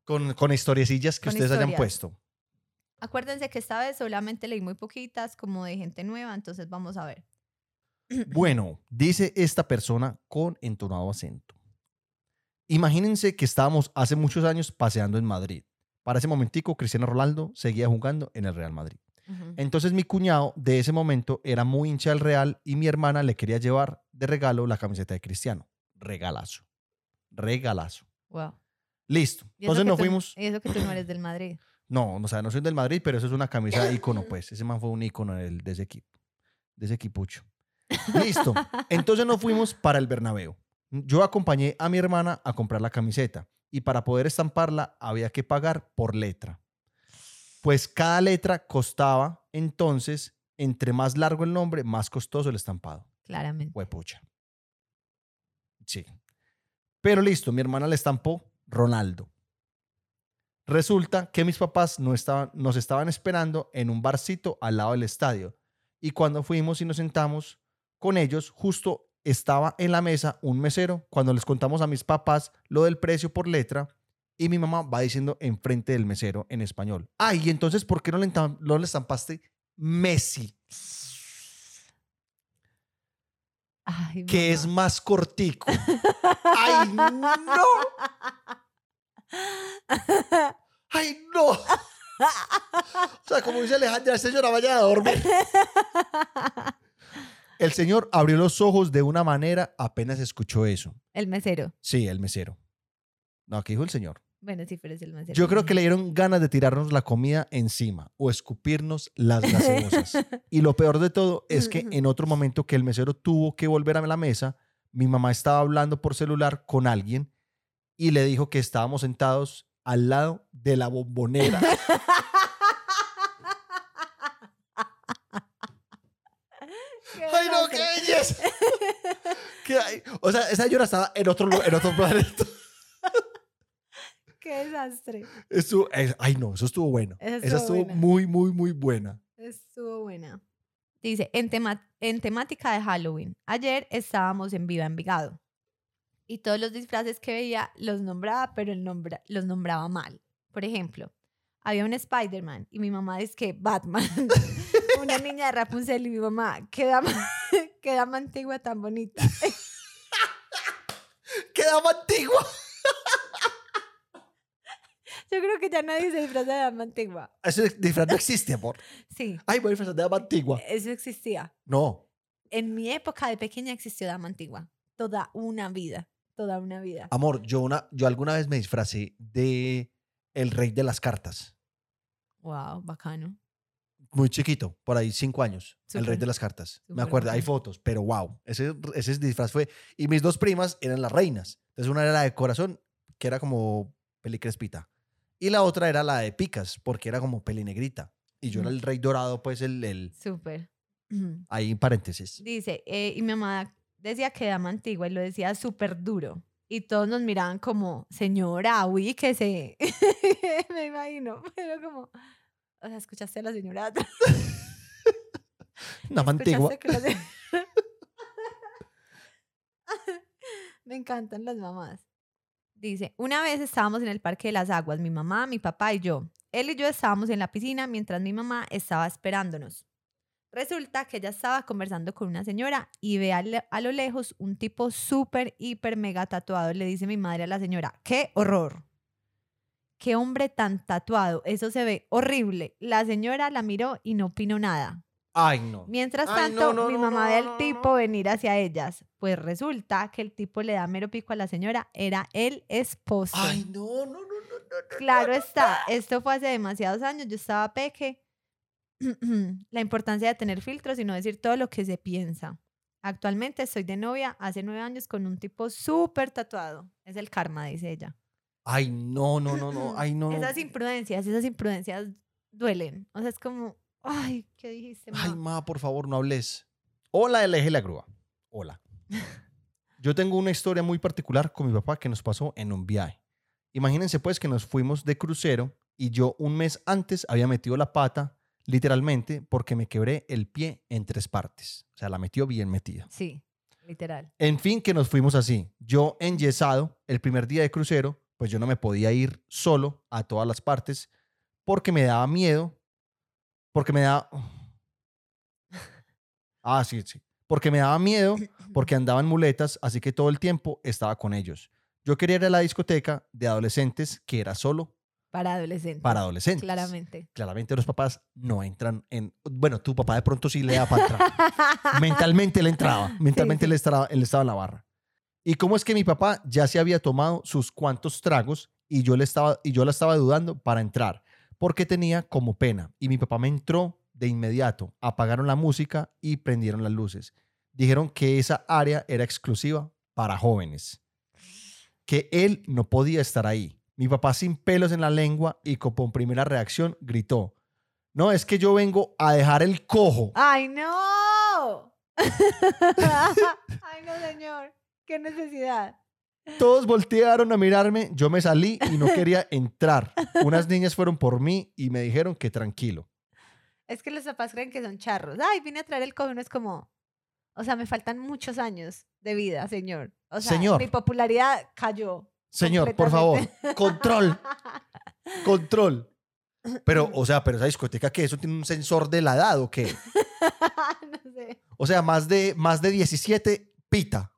Con, con historiecillas que Con ustedes hayan historias. puesto. acuérdense que esta vez solamente leí muy poquitas, como de gente nueva, entonces vamos a ver. Bueno, dice esta persona con entonado acento. Imagínense que estábamos hace muchos años paseando en Madrid. Para ese momentico, Cristiano Ronaldo seguía jugando en el Real Madrid. Entonces mi cuñado de ese momento era muy hincha del Real y mi hermana le quería llevar de regalo la camiseta de Cristiano. Regalazo. Regalazo. Wow. Listo. Entonces nos tú- fuimos. Y eso que tú no eres del Madrid. <clears throat> No, o sea, no soy del Madrid, pero eso es una camisa ícono, pues. Ese man fue un ícono del- de ese equipo. De ese equipucho. Listo. <laughs> Entonces nos fuimos para el Bernabéu. Yo acompañé a mi hermana a comprar la camiseta y para poder estamparla había que pagar por letra. Pues cada letra costaba, entonces, entre más largo el nombre, más costoso el estampado. Claramente. Huepucha. Sí. Pero listo, mi hermana le estampó Ronaldo. Resulta que mis papás no estaban, nos estaban esperando en un barcito al lado del estadio. Y cuando fuimos y nos sentamos con ellos, justo estaba en la mesa un mesero. Cuando les contamos a mis papás lo del precio por letra, y mi mamá va diciendo enfrente del mesero en español. Ay, entonces, ¿por qué no le, no le estampaste Messi? Ay, Que es más cortico. <laughs> ¡Ay, no! ¡Ay, no! <laughs> O sea, como dice Alejandra, señora, vaya a dormir. <laughs> El señor abrió los ojos de una manera apenas escuchó eso. El mesero. Sí, el mesero. No, ¿qué dijo el señor? Bueno, sí, pero es el mesero. Yo creo que le dieron ganas de tirarnos la comida encima o escupirnos las gaseosas. <laughs> Y lo peor de todo es que en otro <laughs> momento que el mesero tuvo que volver a la mesa, mi mamá estaba hablando por celular con alguien y le dijo que estábamos sentados al lado de la bombonera. <laughs> Qué ¡Ay, no, qué desastre. belleza! ¿Qué hay? O sea, esa señora estaba en otro, en otro planeta. <laughs> Qué desastre. Estuvo- eh, ay, no, eso estuvo bueno. Esa Esa estuvo estuvo buena. muy, muy, muy buena. Estuvo buena. Dice, en, tema- en temática de Halloween, ayer estábamos en Viva Envigado y todos los disfraces que veía los nombraba, pero el nombra- los nombraba mal. Por ejemplo, había un Spider-Man y mi mamá dice que Batman. <laughs> Una niña de Rapunzel y mi mamá, qué qué dama antigua tan bonita. <laughs> ¡Qué dama antigua! <laughs> Yo creo que ya nadie se disfraza de dama antigua. Ese disfraz no existe, amor. <laughs> Sí, Ay, voy a disfrazar de dama antigua. eso existía. No, En mi época de pequeña existió dama antigua. Toda una vida. Toda una vida. amor, yo, una, yo alguna vez me disfracé de el rey de las cartas. Wow, bacano. Muy chiquito, por ahí cinco años. el rey de las cartas. Me súper acuerdo, hay fotos, pero wow. Ese, ese disfraz fue. Y mis dos primas eran las reinas. Entonces una era la de corazón, que era como pelicrespita. Y la otra era la de picas, porque era como pelinegrita. Y yo era Ujú. el rey dorado, pues el, el Súper. <clears throat> ahí en paréntesis. Dice, eh, y mi mamá decía que dama antigua y lo decía súper duro. Y todos nos miraban como, señora, uy, que se... <laughs> Me imagino, <laughs> pero como... O sea, escuchaste a la señora. atrás? Dama <laughs> antigua. ¿Escuchaste que la <laughs> se- Me encantan las mamás. Dice, una vez estábamos en el Parque de las Aguas, mi mamá, mi papá y yo. Él y yo estábamos en la piscina mientras mi mamá estaba esperándonos. Resulta que ella estaba conversando con una señora y ve a, le- a lo lejos un tipo súper, hiper, mega tatuado. Le dice mi madre a la señora, ¡qué horror! ¡Qué hombre tan tatuado! Eso se ve horrible. La señora la miró y no opinó nada. Ay, no. Mientras Ay, no, tanto, no, mi mamá no, ve al no, no, tipo no. venir hacia ellas. Pues resulta que el tipo le da mero pico a la señora. Era el esposo. Ay, no, no, no, no, no, no. Claro está, esto fue hace demasiados años, yo estaba peque. <clears throat> La importancia de tener filtros y no decir todo lo que se piensa. Actualmente estoy de novia hace nueve años con un tipo súper tatuado. Es el karma, dice ella. Ay, no, no, no, no. Ay, no. Esas imprudencias, esas imprudencias duelen. O sea, es como, ay, ¿qué dijiste? Ay, ma?" ma, por favor, no hables. Hola, eje la grúa. Hola. <laughs> Yo tengo una historia muy particular con mi papá que nos pasó en un viaje. Imagínense pues que nos fuimos de crucero y yo un mes antes había metido la pata, literalmente, porque me quebré el pie en tres partes. O sea, la metió bien metida. Sí, literal. En fin, que nos fuimos así. Yo enyesado, el primer día de crucero, pues yo no me podía ir solo a todas las partes porque me daba miedo, porque me daba... Ah, sí, sí. Porque me daba miedo, porque <laughs> andaba en muletas, así que todo el tiempo estaba con ellos. Yo quería ir a la discoteca de adolescentes que era solo Para adolescentes. para adolescentes. Claramente. Claramente los papás no entran en... Bueno, tu papá de pronto sí le da para entrar <laughs> mentalmente le entraba, mentalmente sí. Le, estaba, él estaba en la barra. ¿Y cómo es que mi papá ya se había tomado sus cuantos tragos y yo, le estaba, y yo la estaba dudando para entrar? Porque tenía como pena. Y mi papá me entró de inmediato. Apagaron la música y prendieron las luces. Dijeron que esa área era exclusiva para jóvenes. Que él no podía estar ahí. Mi papá sin pelos en la lengua y como primera reacción gritó, no, es que yo vengo a dejar el cojo. ¡Ay, no! <laughs> ¡Ay, no, señor! ¿Qué necesidad? Todos voltearon a mirarme, yo me salí y no <laughs> quería entrar. Unas niñas fueron por mí y me dijeron que tranquilo. Es que los papás creen que son charros. Ay, vine a traer el cojo. Uno es como, o sea, me faltan muchos años de vida, señor. O sea, Señor. mi popularidad cayó. Señor, por favor, control, <laughs> control. Pero, o sea, pero esa discoteca que eso tiene un sensor de la edad o qué? <laughs> no sé. O sea, más de, más de 17 pita.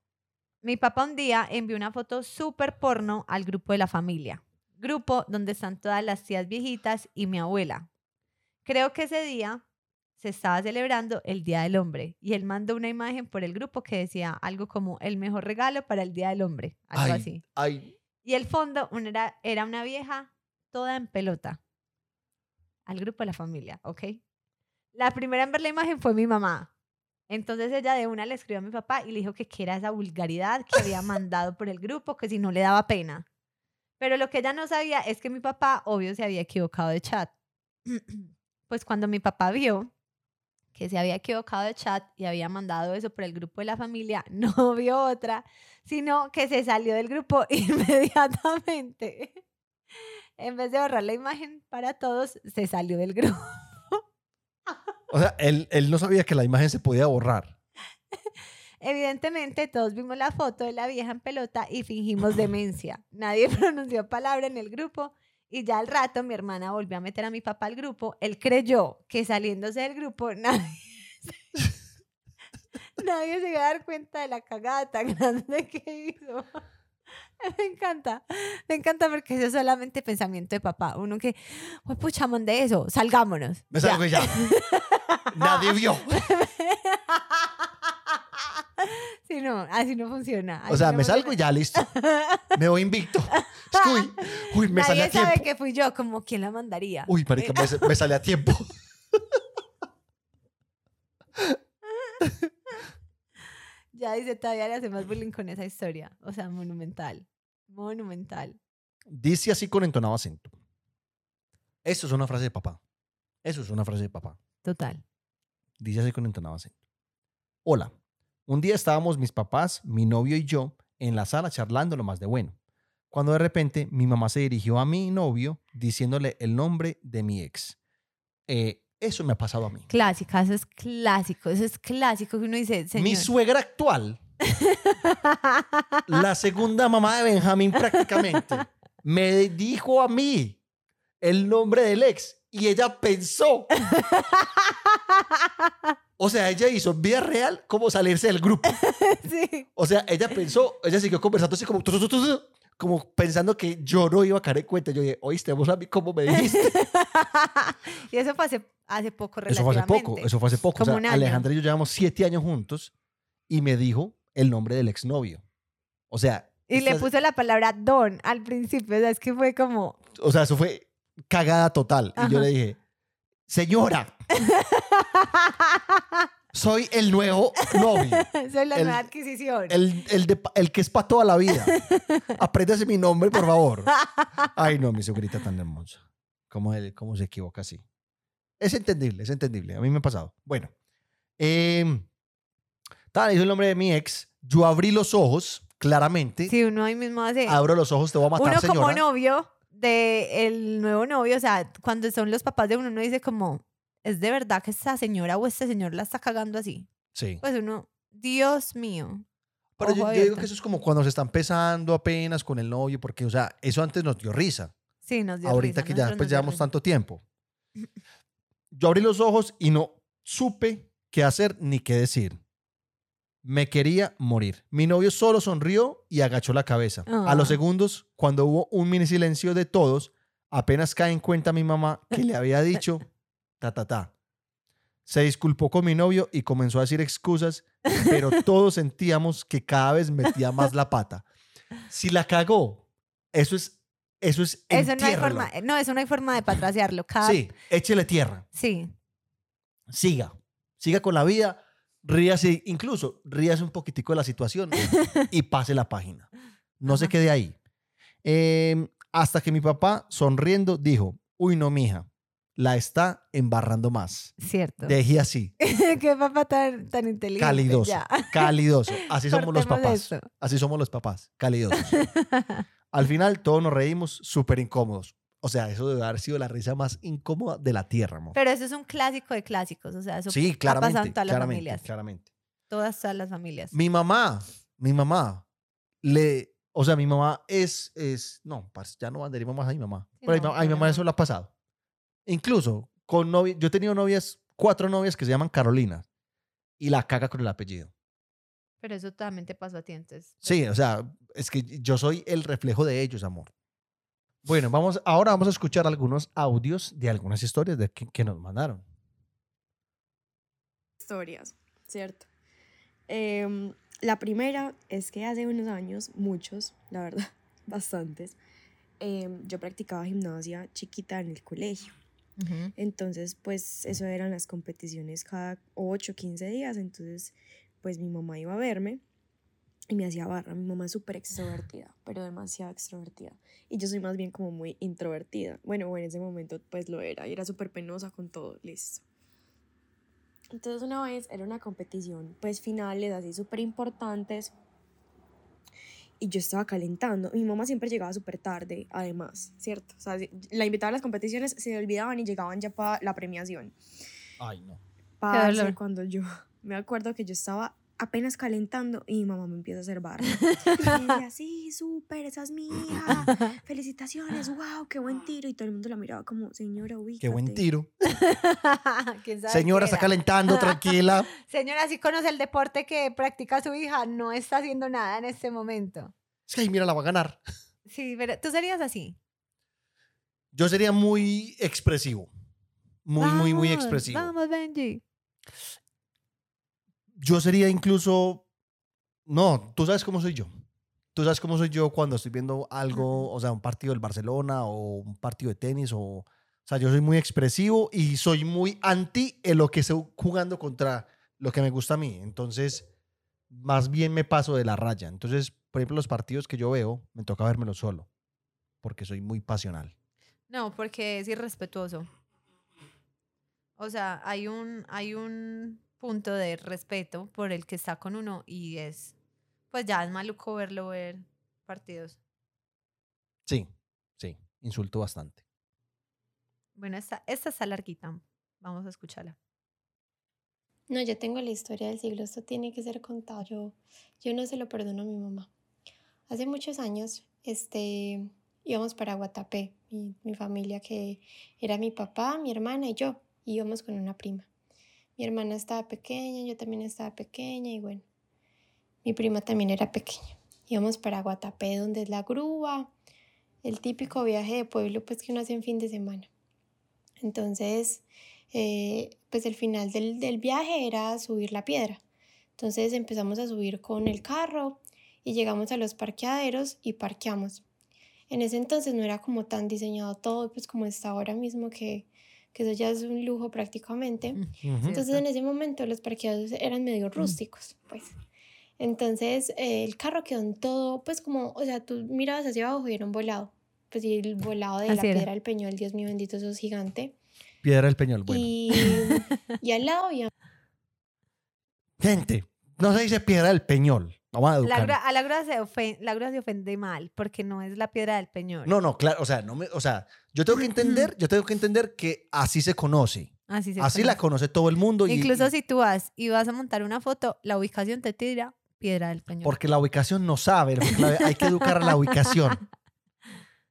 Mi papá un día envió una foto súper porno al grupo de la familia. Grupo donde están todas las tías viejitas y mi abuela. Creo que ese día se estaba celebrando el Día del Hombre y él mandó una imagen por el grupo que decía algo como el mejor regalo para el Día del Hombre, algo Ay, así. ay, Y el fondo era una vieja toda en pelota. Al grupo de la familia, ¿ok? La primera en ver la imagen fue mi mamá. Entonces ella de una le escribió a mi papá y le dijo que qué era esa vulgaridad que había <laughs> mandado por el grupo, que si no le daba pena. Pero lo que ella no sabía es que mi papá, obvio, se había equivocado de chat. <clears throat> Pues cuando mi papá vio que se había equivocado de chat y había mandado eso por el grupo de la familia, <laughs> no vio otra, sino que se salió del grupo <laughs> inmediatamente. En vez de borrar la imagen para todos, se salió del grupo. O sea, él, él no sabía que la imagen se podía borrar. <laughs> Evidentemente, todos vimos la foto de la vieja en pelota y fingimos demencia. Nadie <laughs> pronunció palabra en el grupo y ya al rato mi hermana volvió a meter a mi papá al grupo. Él creyó que saliéndose del grupo <laughs> nadie, nadie se iba a dar cuenta de la cagada tan grande que hizo. Me encanta, me encanta porque eso es solamente pensamiento de papá. Uno que, pues pucha, de eso, salgámonos. Me salgo ya. Nadie <laughs> vio. Sí, no, así no funciona. O sea, no me salgo y ya, listo. Me voy invicto. Uy, uy, me sale a tiempo. sabe que fui yo, como quién la mandaría. Uy, marica, me, <laughs> me sale a tiempo. Ya dice, todavía le hacemos bullying con esa historia. O sea, monumental. Monumental. Dice así con entonado acento. Eso es una frase de papá. Eso es una frase de papá. Total. Dice así con entonado acento. Hola. Un día estábamos mis papás, mi novio y yo en la sala charlando lo más de bueno. Cuando de repente mi mamá se dirigió a mi novio diciéndole el nombre de mi ex. Eh, eso me ha pasado a mí. Clásica, eso es clásico. Eso es clásico que uno dice, señor. Mi suegra actual, <laughs> la segunda mamá de Benjamín prácticamente, me dijo a mí el nombre del ex y ella pensó. O sea, ella hizo en vida real como salirse del grupo. <laughs> sí. O sea, ella pensó, ella siguió conversando así como, tu, tu, tu, tu, como pensando que yo no iba a caer en cuenta. Yo dije, oíste, vos a mí cómo me dijiste. <laughs> y eso fue hace, hace poco, Eso fue hace poco, relativamente. eso fue hace poco. O Como sea, un año. Alejandra y yo llevamos siete años juntos y me dijo el nombre del exnovio. O sea, Y le puso la palabra don al principio. O sea, es que fue como. o sea, eso fue cagada total. Y yo Ajá. le dije, señora, <laughs> soy el nuevo novio. <laughs> Soy la El- nueva adquisición. El, el, de el que es para toda la vida. <laughs> Apréndase mi nombre, por favor. Ay, no, mi sugrita tan hermosa. ¿Cómo, él- cómo se equivoca así? Es entendible, es entendible. A mí me ha pasado. Bueno. Eh, tal, hizo el nombre de mi ex. Yo abrí los ojos, claramente. Si uno ahí mismo hace. Abro los ojos, te voy a matar, uno señora. como novio de el nuevo novio, o sea, cuando son los papás de uno, uno dice como, ¿es de verdad que esta señora o este señor la está cagando así? Sí. Pues uno, Dios mío. Pero yo, digo que eso es como cuando se está empezando apenas con el novio, porque, o sea, eso antes nos dio risa. Sí, nos dio Ahorita risa, que ya pues, llevamos risa. tanto tiempo. <laughs> Yo abrí los ojos y no supe qué hacer ni qué decir. Me quería morir. Mi novio solo sonrió y agachó la cabeza. A los Ah. segundos, cuando hubo un mini silencio de todos, apenas cae en cuenta mi mamá que le había dicho <laughs> ta ta ta. Se disculpó con mi novio y comenzó a decir excusas, pero <laughs> todos sentíamos que cada vez metía más la pata. Si la cagó, eso es eso es Eso no hay forma, no, eso no hay forma de patraciarlo. Cada, Sí, échele tierra. sí. Siga. Siga con la vida. Ríase, incluso ríase un poquitico de la situación y pase la página. No se quede ahí. Eh, hasta que mi papá, sonriendo, dijo, uy, no, mija, la está embarrando más. Cierto. Deje así, <laughs> Qué papá tan, tan inteligente. calidoso, Ya. calidoso. Así somos los papás. Así somos los papás, calidosos. <laughs> Al final todos nos reímos súper incómodos. O sea, eso debe haber sido la risa más incómoda de la tierra, amor. Pero eso es un clásico de clásicos. O sea, eso Sí, ha pasado claramente, en todas las claramente, familias. claramente. Todas, todas las familias. Mi mamá, mi mamá, le, o sea, mi mamá es, es, no, ya no banderemos más a mi mamá. Sí, Pero a mi no, ma- a mi mamá eso le ha pasado. Incluso con novia, yo he tenido novias, cuatro novias que se llaman Carolina y la caga con el apellido. Pero eso también te pasó a ti entonces. Sí, o sea, es que yo soy el reflejo de ellos, amor. Bueno, vamos, ahora vamos a escuchar algunos audios de algunas historias de que, que nos mandaron. historias, ¿cierto? Em, la primera es que hace unos años, muchos, la verdad, <laughs> bastantes, em, yo practicaba gimnasia chiquita en el colegio. Entonces, pues eso eran las competiciones cada 8, 15 días. Entonces, pues mi mamá iba a verme y me hacía barra. Mi mamá es súper extrovertida, <sighs> pero demasiado extrovertida. Y yo soy más bien como muy introvertida. Bueno, en ese momento pues lo era. Y era súper penosa con todo, listo. Entonces una vez era una competición, pues finales así súper importantes. Y yo estaba calentando. Mi mamá siempre llegaba súper tarde, además, ¿cierto? O sea, la invitaba a las competiciones, se olvidaban y llegaban ya para la premiación. Ay, no. Parce, cuando yo <laughs> me acuerdo que yo estaba apenas calentando y mi mamá me empieza a hacer barra. Y me decía, <laughs> sí, súper, esa es mi hija. <laughs> Felicitaciones, wow, qué buen tiro. Y todo el mundo la miraba como, señora, ubícate. Qué buen tiro. <laughs> ¿Quién sabe Señora, está calentando, tranquila. Señora, si conoce el deporte que practica su hija, no está haciendo nada en este momento. Es que, mira, la va a ganar. Sí, pero tú serías así. Yo sería muy expresivo. Muy, muy, muy expresivo. Vamos, Benji. Yo sería incluso. No, tú sabes cómo soy yo. Tú sabes cómo soy yo cuando estoy viendo algo, o sea, un partido del Barcelona o un partido de tenis. O, o sea, yo soy muy expresivo y soy muy anti en lo que estoy jugando contra lo que me gusta a mí. Entonces, más bien me paso de la raya. Entonces, por ejemplo, los partidos que yo veo, me toca vérmelo solo. Porque soy muy pasional. No, porque es irrespetuoso. O sea, hay un, hay un punto de respeto por el que está con uno y es, pues ya es maluco verlo ver partidos. Sí, sí, insulto bastante. Bueno, esta, esta está larguita. Vamos a escucharla. No, yo tengo la historia del siglo, esto tiene que ser contado. Yo, yo no se lo perdono a mi mamá. Hace muchos años, este, íbamos para Guatapé, mi, mi familia que era mi papá, mi hermana y yo, íbamos con una prima. Mi hermana estaba pequeña, yo también estaba pequeña y bueno, mi prima también era pequeña. Íbamos para Guatapé, donde es la grúa, el típico viaje de pueblo pues que uno hace en fin de semana. Entonces, eh, pues el final del, del viaje era subir la piedra. Entonces empezamos a subir con el carro y llegamos a los parqueaderos y parqueamos. En ese entonces no era como tan diseñado todo, pues como está ahora mismo, que, que eso ya es un lujo prácticamente. Entonces en ese momento los parqueaderos eran medio rústicos, pues. Entonces eh, el carro quedó en todo, pues como, o sea, tú mirabas hacia abajo y era un volado. Pues y el volado de la era. piedra del peñol, Dios mío bendito, eso es gigante. Piedra del Peñol, bueno. Y, y al lado había Gente, no se dice Piedra del Peñol. Vamos a La educar. a la grúa, se ofen- la grúa se ofende mal porque no es la piedra del peñol. No, no, claro, o sea, no me, o sea, yo tengo que <clears throat> entender, yo tengo que entender que así se conoce. Así, se Así la conoce. conoce todo el mundo y, Incluso y- si tú vas y vas a montar una foto, la ubicación te tira piedra del peñol. porque la ubicación no sabe, hay que educar a la ubicación. <laughs>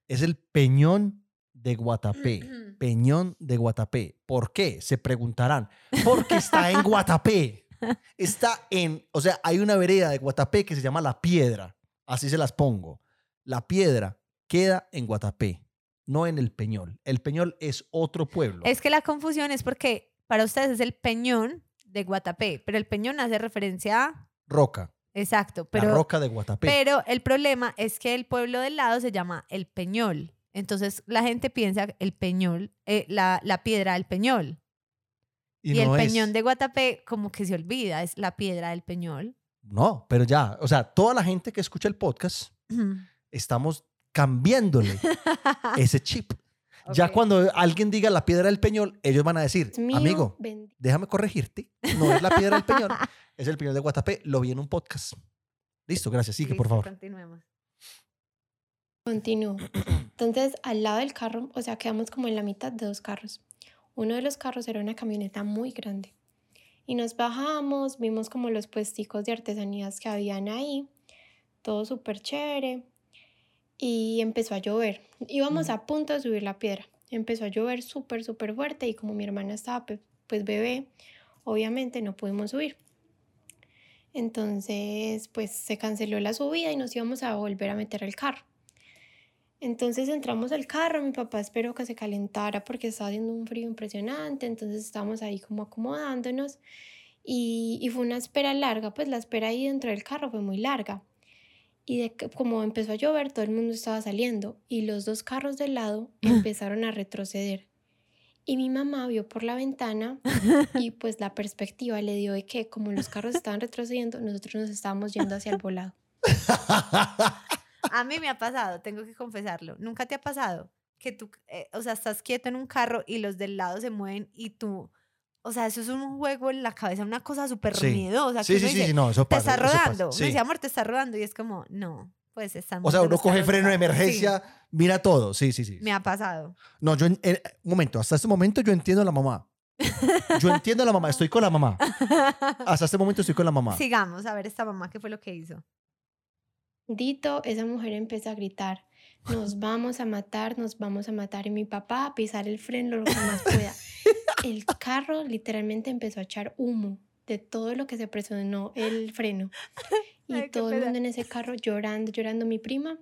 Es el Peñón de Guatapé. <clears throat> Peñón de Guatapé. ¿Por qué? Se preguntarán. Porque está en Guatapé. Está en, o sea, hay una vereda de Guatapé que se llama La Piedra. Así se las pongo. La Piedra queda en Guatapé, no en el Peñol. El Peñol es otro pueblo. Es que la confusión es porque para ustedes es el peñón de Guatapé, pero el peñón hace referencia a... Roca, Exacto, la pero, roca de Guatapé. pero el problema es que el pueblo del lado se llama el peñol. Entonces la gente piensa el peñol, eh, la, la piedra del peñol. Y, no el es- peñón de Guatapé como que se olvida, es la piedra del peñol. No, pero ya, o sea, toda la gente que escucha el podcast, estamos cambiándole <laughs> ese chip. Ya Ok. cuando alguien diga la piedra del Peñol, ellos van a decir, mío, amigo, bendito. déjame corregirte. No es la piedra del Peñol, <laughs> es el Peñol de Guatapé. Lo vi en un podcast. Listo, gracias. Sigue, por Listo, favor. Continuemos. Continúo. <clears throat> Entonces, al lado del carro, o sea, quedamos como en la mitad de dos carros. Uno de los carros era una camioneta muy grande. Y nos bajamos, vimos como los puesticos de artesanías que habían ahí. Todo súper chévere. Y empezó a llover. Íbamos a punto de subir la piedra. Empezó a llover súper, súper fuerte. Y como mi hermana estaba pues bebé, obviamente no pudimos subir. Entonces, pues se canceló la subida y nos íbamos a volver a meter al carro. Entonces entramos al carro, mi papá esperó que se calentara porque estaba haciendo un frío impresionante, entonces estábamos ahí como acomodándonos y, y fue una espera larga, pues la espera ahí dentro del carro fue muy larga. Y de que- como empezó a llover, todo el mundo estaba saliendo y los dos carros del lado <laughs> empezaron a retroceder. Y mi mamá vio por la ventana y <laughs> pues la perspectiva le dio de que como los carros estaban retrocediendo, nosotros nos estábamos yendo hacia el volado. <laughs> A mí me ha pasado, tengo que confesarlo. ¿Nunca te ha pasado que tú, eh, o sea, estás quieto en un carro y los del lado se mueven y tú, o sea, eso es un juego en la cabeza, una cosa súper Sí. miedosa. sí, sí, sí, dice, sí, no, eso te pasa. está eso pasa, rodando. sí. Me decía, amor, te está rodando. Y es como, no, pues estamos. O sea, uno coge freno de emergencia, mira todo. Sí, sí, sí. Sí, me ha pasado. No, yo, en- en- un momento, hasta este momento yo entiendo a la mamá. Yo entiendo a la mamá, estoy con la mamá. <laughs> Hasta este momento estoy con la mamá. Sigamos a ver esta mamá qué fue lo que hizo. Dito, esa mujer empieza a gritar, nos vamos a matar, nos vamos a matar. Y mi papá a pisar el freno lo que más pueda. El carro literalmente empezó a echar humo de todo lo que se presionó el freno. Y Ay, todo el mundo en ese carro llorando, llorando. Mi prima,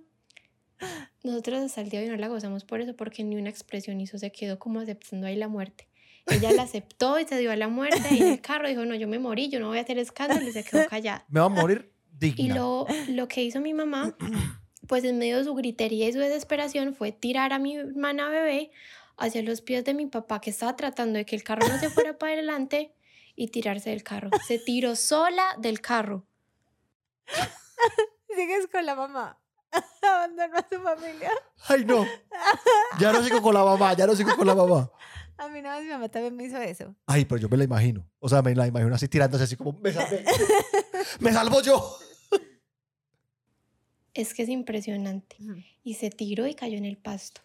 nosotros hasta el día de hoy no la gozamos por eso, porque ni una expresión hizo, se quedó como aceptando ahí la muerte. Ella la aceptó y se dio a la muerte y en el carro dijo, no, yo me morí, yo no voy a hacer escándalo y se quedó callada. Me va a morir Y lo, lo que hizo mi mamá, <clears throat> pues en medio de su gritería y su desesperación, fue tirar a mi hermana bebé hacia los pies de mi papá, que estaba tratando de que el carro no se fuera para adelante, y tirarse del carro. Se tiró sola del carro. <laughs> Sigues con la mamá. <laughs> Abandonó a su familia. Ay, no. Ya no sigo con la mamá, ya no sigo con la mamá. <laughs> A mí vez mi mamá también me hizo eso. Ay, pero yo me la imagino. O sea, me la imagino así tirándose así como, me salvé. me salvo yo. Es que es impresionante. Y se tiró y cayó en el pasto.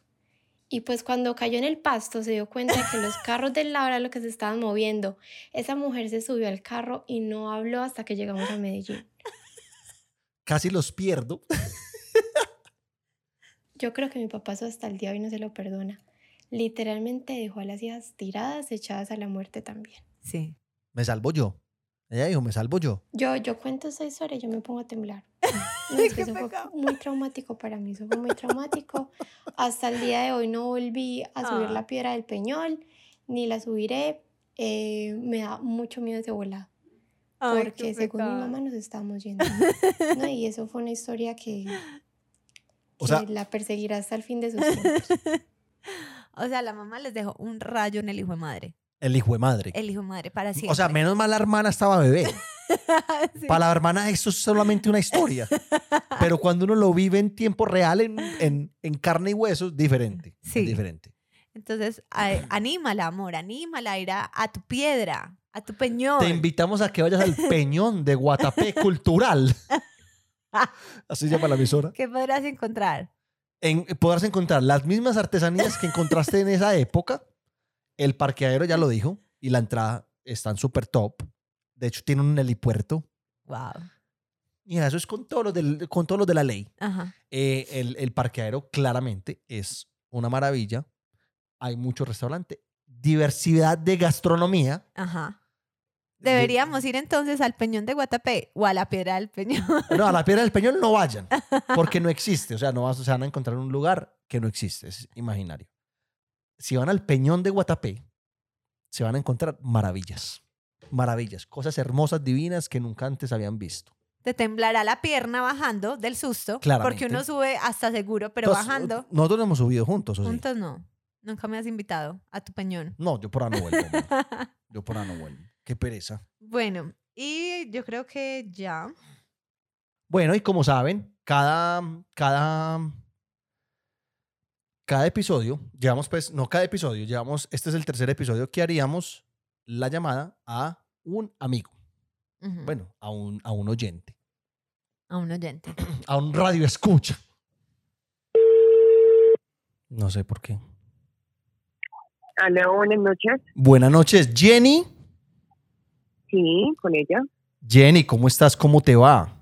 Y pues cuando cayó en el pasto se dio cuenta de que los carros del lado era lo que se estaban moviendo. Esa mujer se subió al carro y no habló hasta que llegamos a Medellín. Casi los pierdo. Yo creo que mi papá eso hasta el día de hoy no se lo perdona. Literalmente dejó a las hijas tiradas, echadas a la muerte también. Sí. Me salvo yo. Ella dijo, me salvo yo. Yo, yo cuento esa historia y yo me pongo a temblar. <laughs> No, es que Qué eso fue muy traumático para mí, eso fue muy traumático. Hasta el día de hoy no volví a subir Ah. la piedra del Peñol, ni la subiré. Eh, me da mucho miedo ese volado, Ay, porque según mi mamá nos estábamos yendo. ¿no? Y eso fue una historia que, <laughs> O que sea- la perseguirá hasta el fin de sus tiempos. <laughs> O sea, la mamá les dejó un rayo en el hijo de madre. El hijo de madre. El hijo de madre para siempre. o sea, menos mal la hermana estaba bebé. <laughs> Sí. Para la hermana esto es solamente una historia. Pero cuando uno lo vive en tiempo real, en, en, en carne y hueso, es diferente. Sí. Es diferente. Entonces, anímala, amor, anímala ir a, a tu piedra, a tu peñón. Te invitamos a que vayas al Peñón de Guatapé Cultural. <laughs> Así se llama la emisora. ¿Qué podrás encontrar? En, podrás encontrar las mismas artesanías que encontraste en esa época. El parqueadero ya lo dijo. Y la entrada están súper top. De hecho, tiene un helipuerto. Wow. Y eso es con todos los, del- con todos los de la ley. Ajá. Eh, el, el parqueadero claramente es una maravilla. Hay mucho restaurante. Diversidad de gastronomía. Ajá. De- Deberíamos ir entonces al Peñón de Guatapé o a la Piedra del Peñón. No, a la Piedra del Peñón no vayan, <laughs> porque no existe. O sea, no vas, se van a encontrar en un lugar que no existe, es imaginario. Si van al Peñón de Guatapé, se van a encontrar maravillas. Maravillas, cosas hermosas, divinas que nunca antes habían visto. Te temblará la pierna bajando del susto. Claramente. Porque uno sube hasta seguro, pero Entonces, bajando. Nosotros hemos subido juntos, ¿o sí? Juntos no. Nunca me has invitado a tu peñón. No, yo por ahí no vuelvo. <laughs> Yo por ahí no vuelvo. Qué pereza. bueno, y yo creo que ya. Bueno, y como saben, cada, cada, cada episodio, llevamos pues, no cada episodio, llevamos, este es el tercer episodio que haríamos la llamada a un amigo, bueno, a un, a un oyente, A un oyente. <clears throat> a un radio escucha. No sé por qué. Aló, buenas noches. Buenas noches, Jenny. Sí, con ella. Jenny, ¿cómo estás? ¿Cómo te va?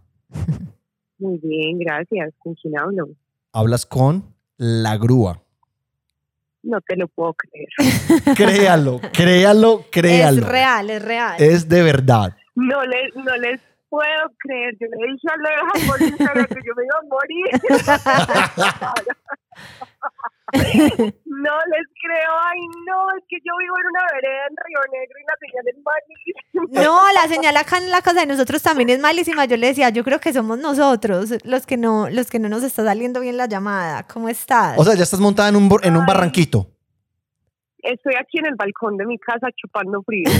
Muy bien, gracias. ¿Con quién hablo? Hablas con la grúa. No te lo puedo creer. <laughs> Créalo, créalo, créalo. Es real, es real. Es de verdad. No les, no les puedo creer. Yo le dije a Instagram que yo me iba a morir. <laughs> <laughs> no les creo. Ay, no, es que yo vivo en una vereda en Río Negro y la señal es malísima. No, la señal acá en la casa de nosotros también es malísima. Yo le decía, yo creo que somos nosotros los que no, los que no nos está saliendo bien la llamada. ¿Cómo estás? O sea, ya estás montada en un, en un Ay. barranquito. Estoy aquí en el balcón de mi casa chupando frío. <laughs>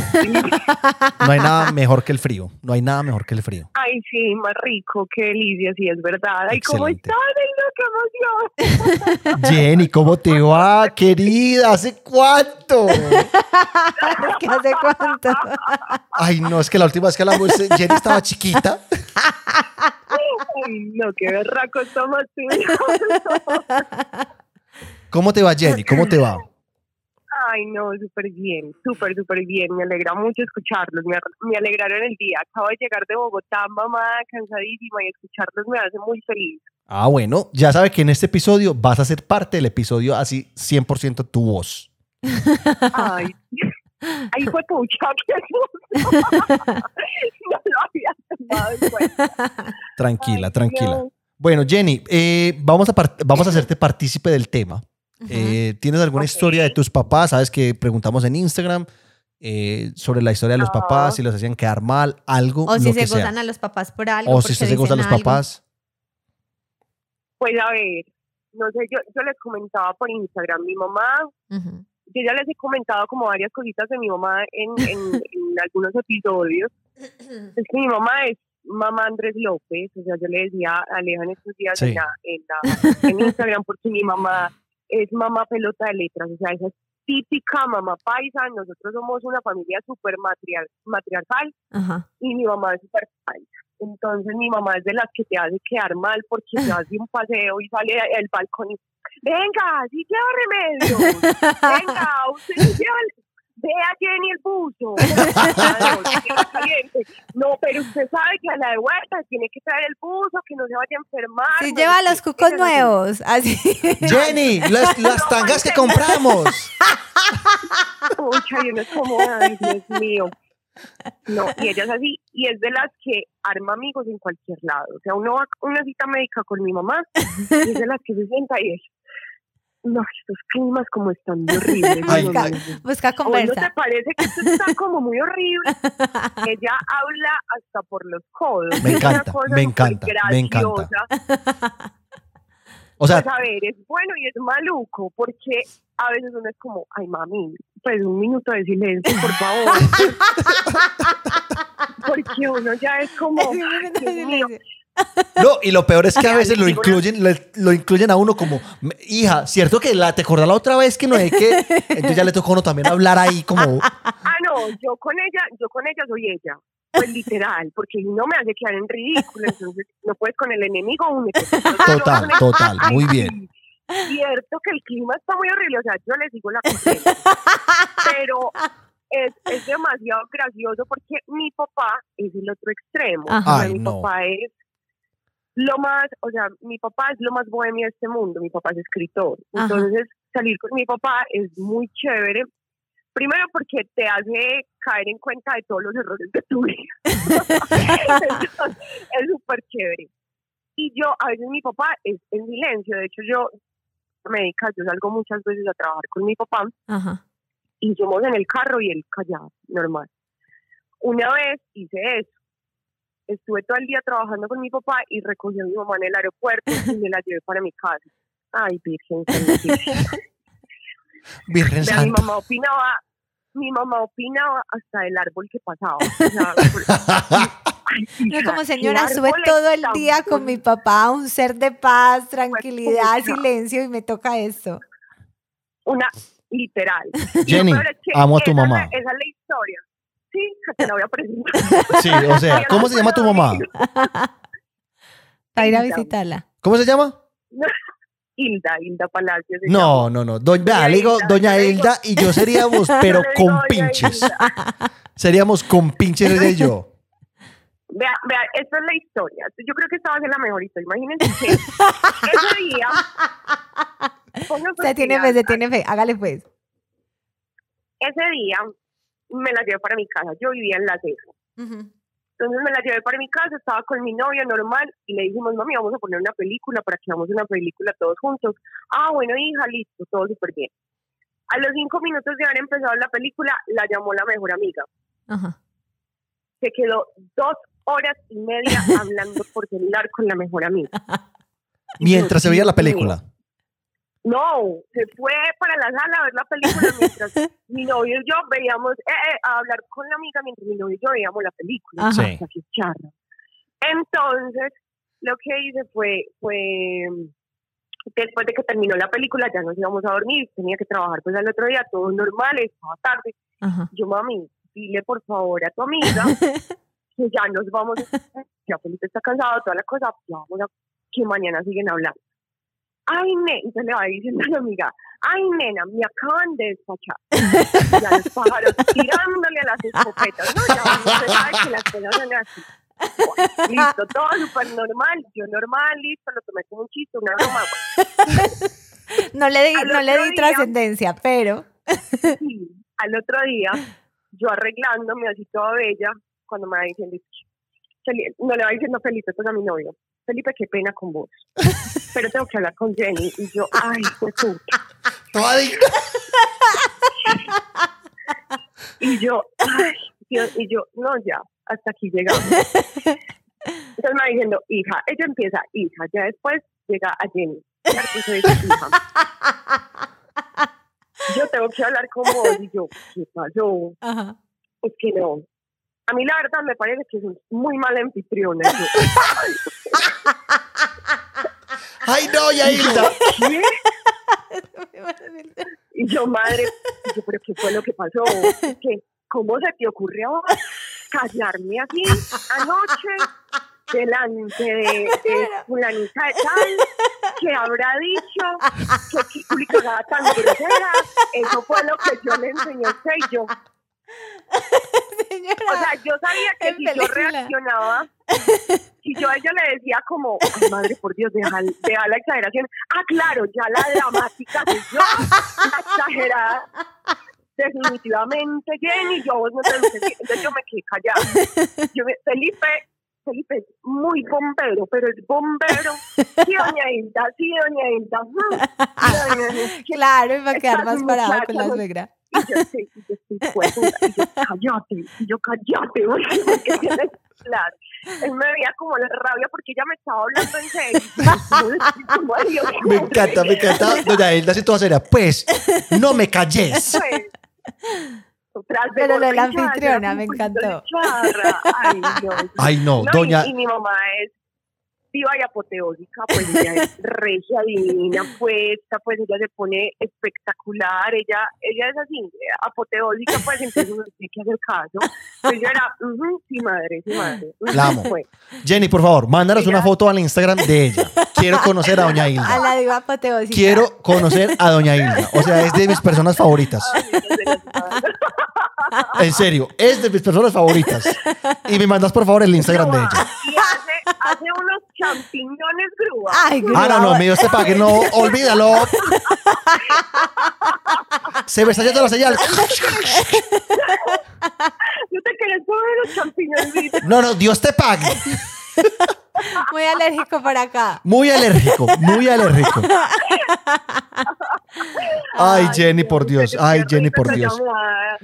No hay nada mejor que el frío. No hay nada mejor que el frío. Ay, sí, más rico, qué delicia, sí, es verdad. Ay, ¿cómo están? Ay, no, qué emoción. <laughs> <laughs> Jenny, ¿cómo te va, querida? ¿Hace cuánto? ¿Qué hace cuánto? Ay, no, es que la última vez que hablamos, eh, Jenny estaba chiquita. Ay, no, qué berraco estamos tú. ¿Cómo te va, Jenny? ¿Cómo te va? Ay, no, súper bien, súper, súper bien. Me alegra mucho escucharlos. Me, me alegraron el día. Acabo de llegar de Bogotá, mamá, cansadísima, y escucharlos me hace muy feliz. Ah, bueno, ya sabe que en este episodio vas a ser parte del episodio así 100% tu voz. Ay, <laughs> ay, fue pucha, <laughs> qué susto. <laughs> No lo había tomado en cuenta. Tranquila, Ay, tranquila. no. Bueno, Jenny, eh, vamos, a vamos a hacerte partícipe del tema. Eh, ¿Tienes alguna historia de tus papás? Sabes que preguntamos en Instagram eh, sobre la historia de los papás, si los hacían quedar mal, algo, O lo si que se sea. gozan a los papás por algo. O si usted se goza a los algo. papás. Pues a ver, no sé, yo, yo les comentaba por Instagram, mi mamá yo ya les he comentado como varias cositas de mi mamá en, <laughs> en, en algunos episodios. Es que mi mamá es mamá Andrés López, o sea, yo le decía a Aleja en estos días Sí. en, la- en, la- en Instagram porque mi mamá es mamá pelota de letras, o sea, esa es típica mamá paisa, nosotros somos una familia súper matriar- matriarcal Ajá. y mi mamá es súper paisa. Entonces mi mamá es de las que te hace quedar mal porque te <laughs> hace un paseo y sale al balcón y venga, sí lleva remedio, <laughs> venga, usted lleva el- Vea Jenny el buzo. No, pero usted sabe que a la de vuelta tiene que traer el buzo, que no se vaya a enfermar. No lleva los cucos que no nuevos. Así. <laughs> Jenny, las, las tangas que compramos. <laughs> Pucha, y uno es como, ay, Dios mío. No, y ella es así, y es de las que arma amigos en cualquier lado. O sea, uno va a una cita médica con mi mamá, y es de las que se sienta y es, no, estos climas como están muy horribles. <laughs> Ay, no. Busca ¿O no te conversa. parece que esto está <laughs> como muy horrible? <laughs> Ella habla hasta por los codos. Me encanta, cosa me encanta, me encanta. O sea, Pues a ver, es bueno y es maluco, porque a veces uno es como, ay mami, pues un minuto de silencio, por favor. porque uno ya es como, ay, Dios mío. No, y lo peor es que a veces lo incluyen, lo incluyen a uno como, "Me- hija, ¿cierto que la, te acordás la otra vez que no es que? Entonces ya le tocó a uno también hablar ahí como, Ah, no, yo con ella, yo con ella soy ella. Pues literal, porque si no me hace quedar en ridículo, entonces no puedes con el enemigo yo Total, total, "Ay, muy bien. Cierto que el clima está muy horrible, o sea, yo les digo la cosa. Pero es, es demasiado gracioso porque mi papá es el otro extremo. Ajá. O sea, Ay, mi no. papá es lo más, o sea, mi papá es lo más bohemio de este mundo, mi papá es escritor. Ajá. Entonces, salir con mi papá es muy chévere. Primero porque te hace caer en cuenta de todos los errores de tu vida. Entonces, <laughs> es súper chévere. Y yo, a veces mi papá es en silencio. De hecho, yo, médica, yo salgo muchas veces a trabajar con mi papá Ajá. y somos en el carro y él callado, normal. Una vez hice eso. Estuve todo el día trabajando con mi papá y recogí a mi mamá en el aeropuerto y me la llevé para mi casa. Ay, Virgen. <laughs> Virgen Vea, mi Santa. mamá opinaba, mi mamá opinaba hasta el árbol que pasaba. O sea, <laughs> Ay, hija, como ¿qué señora, estuve árbol todo el día con mi papá, un ser de paz, tranquilidad, silencio y me toca esto. una literal. Jenny, peor es que amo a tu esa mamá. esa es la historia. Sí, te <laughs> la voy a presentar. Sí, o sea, ¿cómo se llama tu mamá? <laughs> Para ir a visitarla. ¿Cómo se llama? <laughs> Hilda, Hilda Palacios. No, no, no. Doña, vea, Doña le digo, Hilda, doña Hilda y yo seríamos, pero Yo con pinches. Hilda. Seríamos con pinches ella y yo. Vea, vea, esta es la historia. Yo creo que esta va a ser la mejor historia. Imagínense que ese día. pónganse Se tiene fe, se tiene fe. Hágale pues. Ese día me la llevé para mi casa. Yo vivía en La Ceja. Entonces me la llevé para mi casa, estaba con mi novio normal y le dijimos, mami, vamos a poner una película para que hagamos una película todos juntos. Ah, bueno, hija, listo, todo súper bien. A los cinco minutos de haber empezado la película, la llamó la mejor amiga. Ajá. Se quedó dos horas y media <laughs> hablando por celular con la mejor amiga. Mientras se veía la película. No, se fue para la sala a ver la película mientras <laughs> mi novio y yo veíamos, eh, eh, a hablar con la amiga mientras mi novio y yo veíamos la película. Ajá. Sí. Entonces, lo que hice fue, fue, después de que terminó la película, ya nos íbamos a dormir, tenía que trabajar pues al otro día, todo normal, estaba tarde. Ajá. Yo, mami, dile por favor a tu amiga <laughs> que ya nos vamos, <laughs> ya Felipe está cansado, toda la cosa, ya vamos a, que mañana siguen hablando. Ay, nena, entonces le va diciendo a la amiga, ay, nena, me acaban de despachar. <laughs> Ya los pájaros tirándole a las escopetas, ¿no? Ya usted sabe que las cosas son así. Bueno, listo, todo súper normal, yo normal, listo, lo tomé como un chiste, una broma. No le di, Al no le di día- trascendencia, pero. Sí, al otro día, yo arreglándome así toda bella, cuando me va diciendo, no le va diciendo Felipe, pues a mi novio, Felipe, qué pena con vos, pero tengo que hablar con Jenny, y yo, ay, pues puta, Toda y yo, ay, Dios, y yo, no, ya, hasta aquí llegamos. Entonces me va diciendo, hija, ella empieza, hija, ya después llega a Jenny. Entonces, hija, yo tengo que hablar con vos, y yo, ¿qué pasó? Ajá. Es que no. A mí la verdad me parece que es muy mala anfitriona. <laughs> Ay, no, ya Hilda. ¿qué? <laughs> Y yo, madre, yo, pero ¿qué fue lo que pasó? ¿Qué? ¿Cómo se te ocurrió callarme así anoche delante de, de fulanita de tal? que habrá dicho? ¿Qué culicagada tan grosera? Eso fue lo que yo le enseñé a usted y yo. <laughs> Señora. O sea, yo sabía que si yo reaccionaba, si yo a ella le decía como, ay madre, por Dios, deja, deja la exageración. Ah, claro, ya la dramática soy yo, la exagerada. Definitivamente, Jenny, yo vos no te lo. Entonces yo me quedé callada. Yo me- Felipe, Felipe es muy bombero, pero es bombero. Sí, doña Hilda, sí, doña Hilda. sí, doña Hilda. <laughs> Claro, y va a quedar más parado con la suegra. Y yo, sí, y yo, sí, pues, y yo, cállate, y yo, cállate, <laughs> porque, porque tienes que hablar. Él me veía como la rabia porque ella me estaba hablando en serio. <laughs> Me encanta, me encanta. Doña Hilda, si toda seria. Pues, no me calles. Pues, tras de Pero lo de la anfitriona me encantó. Ay, no. <laughs> Ay, no, No, doña. Y, mi mamá es viva y apoteósica, pues ella es <laughs> regia, divina, puesta, pues ella se pone espectacular, ella ella es así, apoteósica, pues entonces uno tiene que hacer caso. Pues yo era, "Ujú, sí madre, sí madre. La amo. pues". Jenny, por favor, mándanos una foto al Instagram de ella. Quiero conocer a Doña <laughs> A Hilda. la diva apoteósica. Quiero conocer a Doña Hilda. O sea, es de mis personas favoritas. Ay, no sé, no sé, madre. En serio, es de mis personas favoritas. Y me mandas por favor el Instagram de ella. Y hace, hace unos champiñones grúa. Ay, Ah, no, no, grúa. mi Dios te pague, no, olvídalo. Se me está yendo la señal. ¿No te querés comer los champiñones? No, no, Dios te pague. Muy alérgico por acá. Muy alérgico, muy alérgico. <laughs> Ay, Jenny, por Dios. Ay, Jenny, por Dios.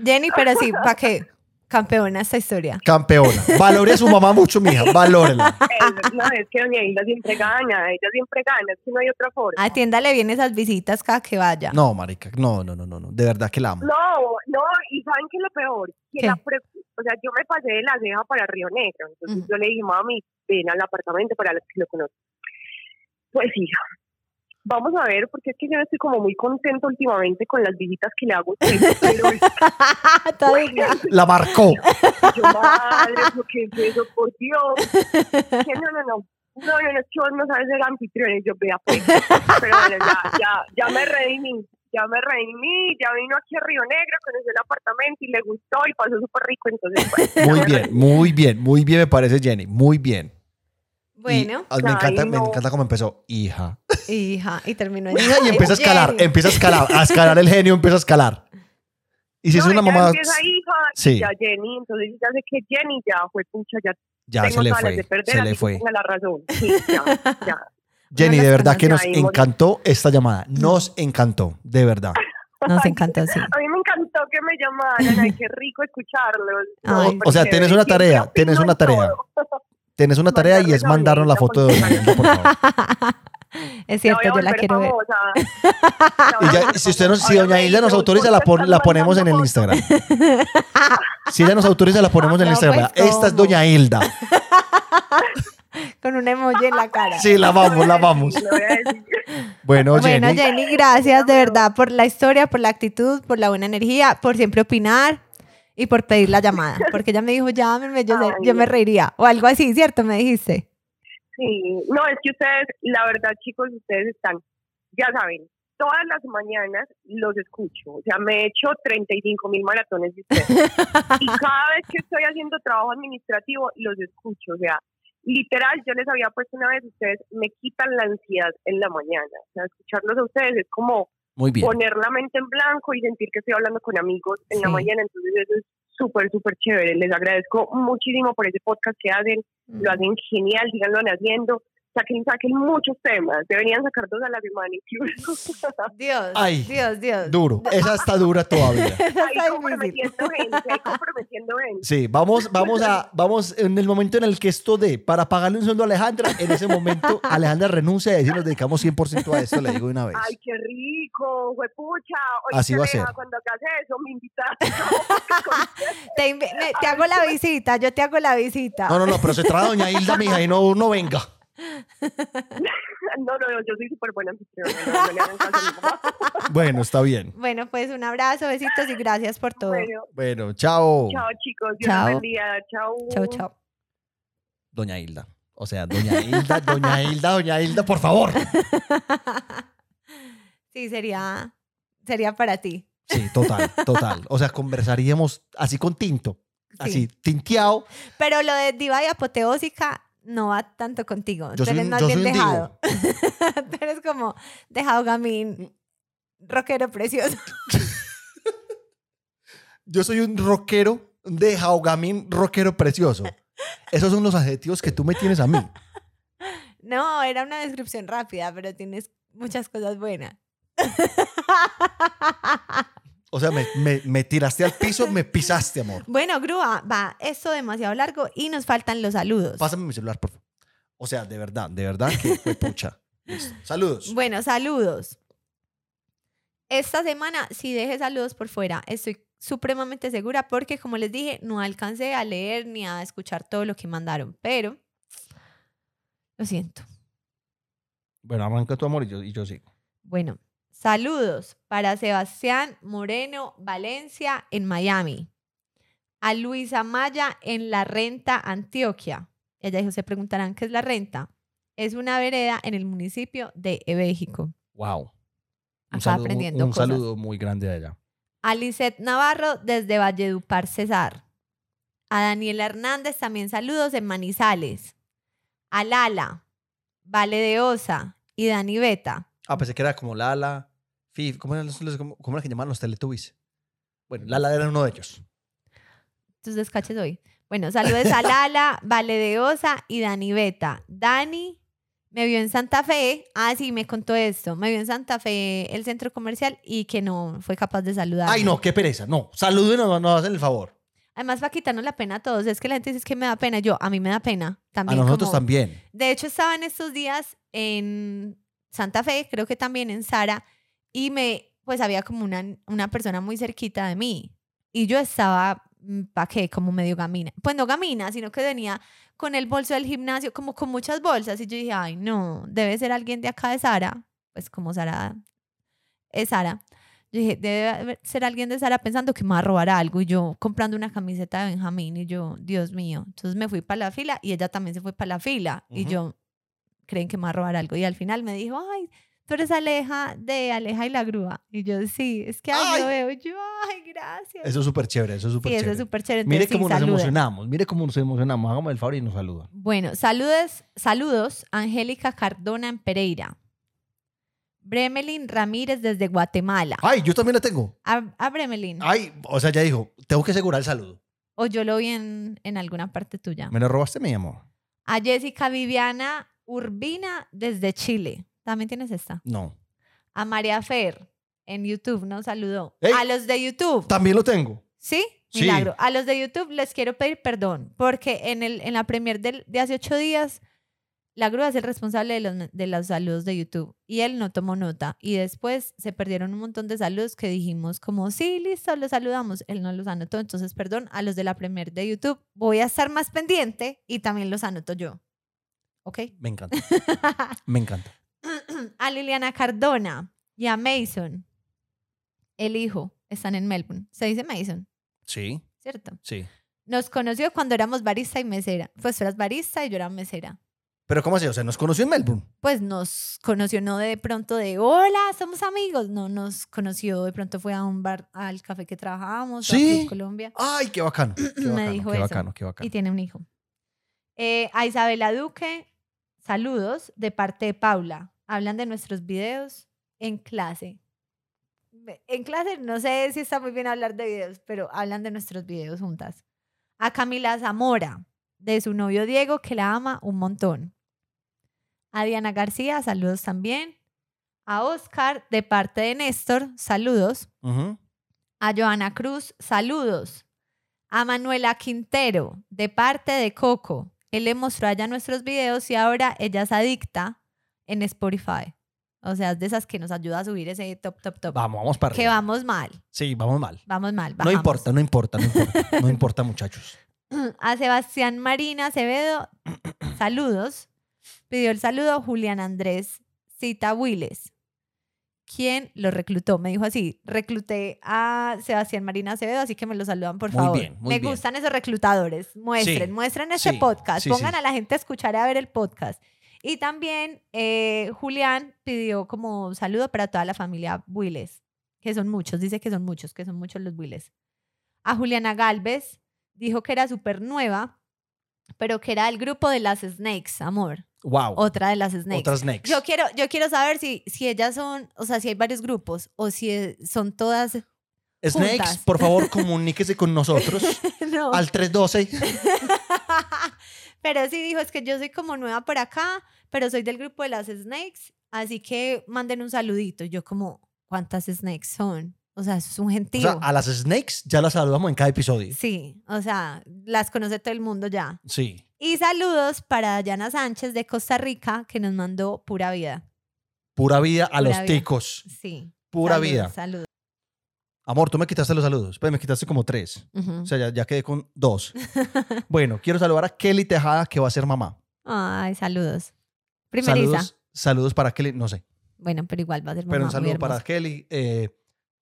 Jenny, pero sí, ¿para qué? Campeona esta historia. Campeona. Valore a su mamá mucho, mija. Valórela. <laughs> No, es que doña Hilda siempre gana, ella siempre gana, es que no hay otra forma. Atiéndale bien esas visitas cada que vaya. No, marica. No, no, no, no. no. De verdad que la amo. No, no, y ¿saben qué es lo peor? Que ¿Qué? la pre- o sea, yo me pasé de la ceja para Río Negro, entonces yo le dije, mami, ven al apartamento para los que lo conozcan. Pues hija, vamos a ver, porque es que yo no estoy como muy contento últimamente con las visitas que le hago <laughs> pero. La marcó. yo, madre, ¿por qué es eso? Por Dios. Que no, no, no. No, no, no, es que vos no sabes ser anfitrión. Y yo, vea, pues. Pero bueno, ya, ya, ya me redimí. Ya me redimí, ya vino aquí a Río Negro, conoció el apartamento y le gustó y pasó súper rico. Entonces, pues, Muy bien, muy bien, muy bien me parece Jenny. Muy bien. Bueno, me, encanta, me no. encanta cómo empezó. Hija. hija, y terminó en Hija y empieza a escalar, Jenny. empieza a escalar, a escalar el genio, empieza a escalar. Y si es No, una mamá, empieza hija, Sí. y ya Jenny, entonces ya sé que Jenny ya fue pucha, ya ya tengo se le fue, de perder, se le fue. tenga la razón. Sí, ya, ya. <laughs> Jenny, de verdad que nos encantó esta llamada. Nos encantó, de verdad. <laughs> Nos encantó, sí. A mí me encantó que me llamaran, ay, qué rico escucharlos. Ay. <laughs> O sea, tienes una tarea, tienes una tarea. todo. Tienes una tarea y es a mandarnos la foto de Doña Hilda, por favor. <laughs> Es cierto, yo la quiero ver. famosa. <laughs> Y ya, si usted nos, si Doña Hilda nos autoriza, la, pon- la ponemos en el Instagram. <laughs> Si ella nos autoriza, la ponemos en el Instagram. Esta es. Doña Hilda. Con un emoji en la cara. Sí, la vamos, la vamos. Bueno, Bueno, Jenny. Jenny, gracias de verdad por la historia, por la actitud, por la buena energía, por siempre opinar y por pedir la llamada. Porque ella me dijo, llámenme, yo, Ay, yo me reiría. O algo así, ¿cierto? Me dijiste. Sí, no, es que ustedes, la verdad, chicos, ustedes están, ya saben, todas las mañanas los escucho. O sea, me he hecho 35 mil maratones de ustedes. y <laughs> cada vez que estoy haciendo trabajo administrativo, los escucho. O sea, literal, yo les había puesto una vez, ustedes me quitan la ansiedad en la mañana. O sea, escucharlos a ustedes es como Muy bien. poner la mente en blanco y sentir que estoy hablando con amigos en la mañana. Entonces, eso es súper, súper chévere. Les agradezco muchísimo por ese podcast que hacen lo hacen genial, síganlo haciendo, saquen, saquen muchos temas, deberían sacar dos a la incluso. <laughs> Dios, Ay, Dios, Dios. Duro. <laughs> Esa está dura todavía. Ahí comprometiendo gente, ahí comprometiendo gente. Sí, vamos, vamos a, vamos en el momento en el que esto de para pagarle un sueldo a Alejandra, en ese momento <laughs> Alejandra renuncia y decir nos dedicamos 100% a esto, le digo una vez. Ay, qué rico, huepucha. Oye, Así va a ser. Cuando hagas eso, me invitas. Te, invi- me- te hago la visita, yo te hago la visita. No, no, no, pero se trae doña Hilda, mija, y no, no venga. <laughs> no, no, no, yo soy súper buena. <laughs> Bueno, está bien. Bueno, pues un abrazo, besitos y gracias por todo. Bueno, Bueno, chao. chao, chicos. Dios Chao. los bendiga. Chao. Chau, chau. Doña Hilda. O sea, doña Hilda, doña Hilda, doña Hilda, por favor. <laughs> Sí, sería, sería para ti. Sí, total, total. O sea, conversaríamos así con tinto, así, Sí. tinteado. Pero lo de diva y apoteósica no va tanto contigo. Yo Tú eres más yo bien soy dejado. <laughs> Tú eres como dejado gamín, rockero precioso. <laughs> Yo soy un rockero de jaugamín, rockero precioso. Esos son los adjetivos que tú me tienes a mí. <laughs> No, era una descripción rápida, pero tienes muchas cosas buenas. O sea, me, me- me tiraste al piso, me pisaste, amor. Bueno, Grúa, va, esto demasiado largo y nos faltan los saludos. Pásame mi celular, por favor. O sea, de verdad, de verdad que fue pucha. <laughs> Listo. Saludos. Bueno, saludos. Esta semana sí dejé saludos por fuera. Estoy supremamente segura porque, como les dije, no alcancé a leer ni a escuchar todo lo que mandaron. Pero, lo siento. Bueno, arranca tu amor y yo, y yo sigo. Bueno, saludos para Sebastián Moreno Valencia en Miami. A Luisa Maya en La Renta, Antioquia. Ella dijo, se preguntarán qué es La Renta. Es una vereda en el municipio de Ebéjico. Wow. Un Acá saludo, aprendiendo un cosas. saludo muy grande a ella. A Lisette Navarro desde Valledupar, Cesar. A Daniela Hernández también saludos en Manizales. A Lala, Vale de Osa y Dani Beta. Ah, pensé que era como Lala, ¿cómo eran los, cómo, cómo era que llamaban los Teletubbies? Bueno, Lala era uno de ellos. Tus descaches hoy. Bueno, saludos a Lala, <laughs> Vale de Osa y Dani Beta. Dani me vio en Santa Fe. Ah, sí, me contó esto. Me vio en Santa Fe el centro comercial y que no fue capaz de saludar. Ay, no, qué pereza. No, saluden o nos hacen el favor. Además, para quitarnos la pena a todos. Es que la gente dice "Es que me da pena. Yo, a mí me da pena. A También nosotros como- también. De hecho, estaba en estos días en Santa Fe, creo que también en Sara, y me, pues había como una, una persona muy cerquita de mí. Y yo estaba, ¿para qué? Como medio gamina. Pues no gamina, sino que venía con el bolso del gimnasio, como con muchas bolsas. Y yo dije, ay, no, debe ser alguien de acá de Sara. pues como Sara es Sara. Yo dije, debe ser alguien de Sara pensando que me va a robar algo. Y yo comprando una camiseta de Benjamín y yo, Dios mío. Entonces me fui para la fila y ella también se fue para la fila. Y Ujú. yo, creen que me va a robar algo. Y al final me dijo, ay, tú eres Aleja de Aleja y la grúa. Y yo, sí, es que ay, lo veo. Yo, ay, gracias. Eso es súper chévere, eso es súper sí, eso chévere. es súper chévere. Mire sí, cómo nos saluden. emocionamos, mire cómo nos emocionamos. Hagamos el favor y nos saludan. Bueno, saludos, saludos, Angélica Cardona en Pereira. Bremelin Ramírez desde Guatemala. Ay, yo también la tengo. A, a Bremelin. Ay, o sea, ya dijo, tengo que asegurar el saludo. O yo lo vi en, en alguna parte tuya. ¿Me lo robaste, mi amor? A Jessica Viviana Urbina desde Chile. ¿También tienes esta? No. A María Fer en YouTube nos saludó. Ey. A los de YouTube. También lo tengo. ¿Sí? Sí. Milagro. A los de YouTube les quiero pedir perdón porque en, el, en la premier del- de hace ocho días, la grúa es el responsable de los, de los saludos de YouTube y él no tomó nota. Y después se perdieron un montón de saludos que dijimos como, sí, listo, los saludamos. Él no los anotó. Entonces, perdón, a los de la premier de YouTube voy a estar más pendiente y también los anoto yo. ¿Ok? Me encanta. <laughs> Me encanta. <clears throat> a Liliana Cardona y a Mason, el hijo, están en Melbourne. Se dice Mason, Sí, ¿cierto? sí. Nos conoció cuando éramos barista y mesera. Pues tú eras barista y yo era mesera. Pero ¿cómo así? O sea, nos conoció en Melbourne. Pues nos conoció no de pronto de hola, somos amigos. No, nos conoció de pronto fue a un bar, al café que trabajábamos, Sí. Club Colombia. Ay, qué bacano. Qué <clears throat> Me bacano, dijo qué eso. bacano, qué bacano. Y tiene un hijo. Eh, a Isabela Duque, saludos de parte de Paula. Hablan de nuestros videos en clase. En clase no sé si está muy bien hablar de videos, pero hablan de nuestros videos juntas. A Camila Zamora, de su novio Diego, que la ama un montón. A Diana García, saludos también. A Oscar, de parte de Néstor, saludos. A Joana Cruz, saludos. A Manuela Quintero, de parte de Coco. Él le mostró allá nuestros videos y ahora ella es adicta en Spotify. O sea, es de esas que nos ayuda a subir ese top, top, top. Vamos, vamos para que vamos mal, Sí, vamos mal. vamos mal. No importa, no importa, no importa. No <laughs> importa, muchachos. <clears throat> A Sebastián Marina Acevedo, <clears throat> saludos. Pidió el saludo Julián Andrés Cita Willes. ¿Quién lo reclutó? Me dijo así, recluté a Sebastián Marina Acevedo, así que me lo saludan, por Muy favor. bien, muy me bien. gustan esos reclutadores. Muestren, Sí, muestren este sí, podcast. sí, Pongan a la gente a escuchar y a ver el podcast. Y también eh, Julián pidió como saludo para toda la familia Willes, que son muchos, dice que son muchos, que son muchos los Willes. A Juliana Galvez dijo que era súper nueva, pero que era del grupo de las Snakes, amor. Wow. Otra de las Snakes. Otras next. Yo quiero, yo quiero saber si, si ellas son, o sea, si hay varios grupos o si eh, son todas. Snakes, juntas. por favor, comuníquese con nosotros <laughs> no. al 312. <laughs> pero sí dijo, es que yo soy como nueva por acá, pero soy del grupo de las Snakes, así que manden un saludito. Yo como, ¿cuántas Snakes son? O sea, eso es un O gentío. sea, a las snakes ya las saludamos en cada episodio. Sí, o sea, las conoce todo el mundo ya. Sí. Y saludos para Dayana Sánchez de Costa Rica, que nos mandó pura vida. Pura vida a Pura los vida. ticos. Sí. Pura vida. Saludos. Amor, tú me quitaste los saludos. Pues me quitaste como tres. O sea, ya, ya quedé con dos. <laughs> bueno, quiero saludar a Kelly Tejada, que va a ser mamá. Ay, saludos. Primeriza. Saludos, saludos para Kelly. No sé. Bueno, pero igual va a ser mamá Pero un saludo para. Kelly. eh,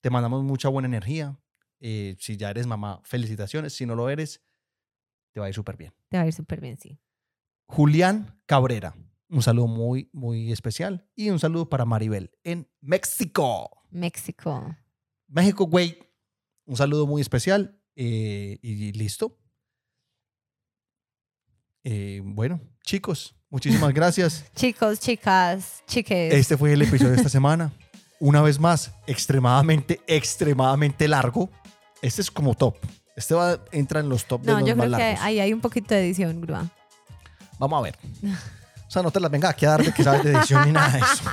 te mandamos mucha buena energía. Eh, si ya eres mamá, felicitaciones. Si no lo eres, te va a ir súper bien. Te va a ir súper bien, sí. Julián Cabrera. Un saludo muy, muy especial. Y un saludo para Maribel en México. México. México, güey. Un saludo muy especial. eh, y listo. Eh, bueno, chicos, muchísimas <laughs> gracias. Chicos, chicas, chiques. Este fue el episodio de esta <laughs> semana. Una vez más, extremadamente, extremadamente largo. Este es como top. Este va, entra en los top de no, los yo más creo que largos. ahí hay un poquito de edición, Grúa. Vamos a ver. <laughs> O sea, no te las venga aquí a dar de que sabes de edición ni nada de eso.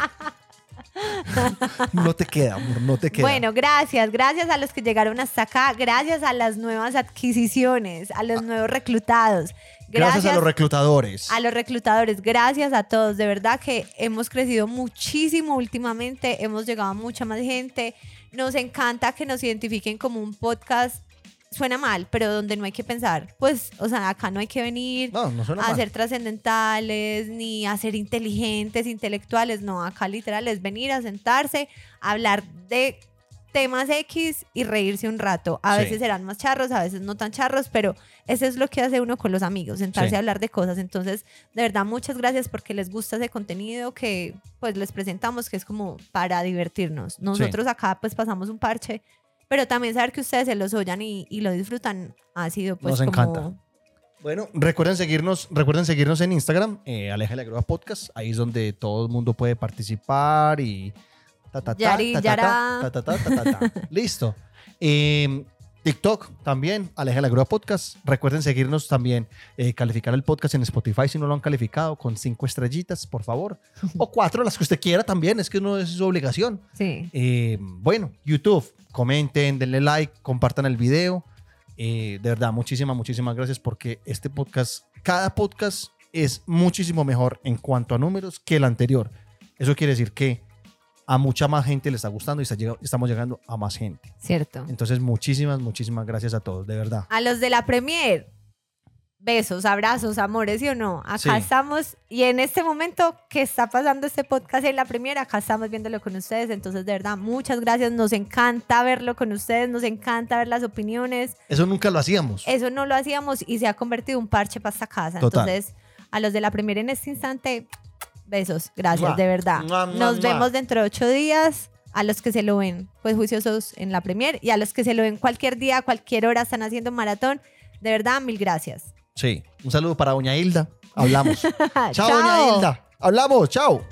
No te queda, amor, no te queda. Bueno, gracias. Gracias a los que llegaron hasta acá. Gracias a las nuevas adquisiciones, a los nuevos reclutados. Ah. gracias, a los reclutadores. a los reclutadores, gracias a todos. De verdad que hemos crecido muchísimo últimamente, hemos llegado a mucha más gente. Nos encanta que nos identifiquen como un podcast suena mal, pero donde no hay que pensar, pues, o sea, acá no hay que venir No, no a mal. ser trascendentales, ni a ser inteligentes, intelectuales, no, acá literal es venir a sentarse, a hablar de temas X y reírse un rato. A Sí. veces serán más charros, a veces no tan charros, pero eso es lo que hace uno con los amigos, sentarse Sí. a hablar de cosas. Entonces, de verdad, muchas gracias porque les gusta ese contenido que pues les presentamos, que es como para divertirnos. Nosotros acá pues pasamos un parche, pero también saber que ustedes se los oyan y, y lo disfrutan ha sido pues Nos como... encanta. Bueno, recuerden seguirnos, recuerden seguirnos en Instagram, eh, Aleja la Grúa Podcast. Ahí es donde todo el mundo puede participar y ta ta ta Yari. Listo. Eh, TikTok también, Aleja la Grúa Podcast. Recuerden seguirnos también, eh, calificar el podcast en Spotify si no lo han calificado con cinco estrellitas, por favor. O cuatro, las que usted quiera también, es que no es su obligación. Sí. Eh, bueno, YouTube, comenten, denle like, compartan el video. Eh, de verdad, muchísimas, muchísimas gracias porque este podcast, cada podcast es muchísimo mejor en cuanto a números que el anterior. Eso quiere decir que a mucha más gente le está gustando y está llega- estamos llegando a más gente. Cierto. Entonces, muchísimas, muchísimas gracias a todos, de verdad. A los de la Premier, besos, abrazos, amores, ¿sí o no? Acá Sí. estamos y en este momento que está pasando este podcast en la Premier, acá estamos viéndolo con ustedes. Entonces, de verdad, muchas gracias. Nos encanta verlo con ustedes, nos encanta ver las opiniones. Eso nunca lo hacíamos. Eso no lo hacíamos y se ha convertido en un parche para esta casa. Total. Entonces, a los de la Premier en este instante, besos, gracias, Mua. de verdad. Mua, mua, Nos vemos dentro de ocho días. A los que se lo ven, pues juiciosos en la Premier y a los que se lo ven cualquier día, cualquier hora, están haciendo maratón. De verdad, mil gracias. Sí. Un saludo para Doña Hilda. Hablamos. <laughs> chao, Doña Hilda. Hablamos. Chao.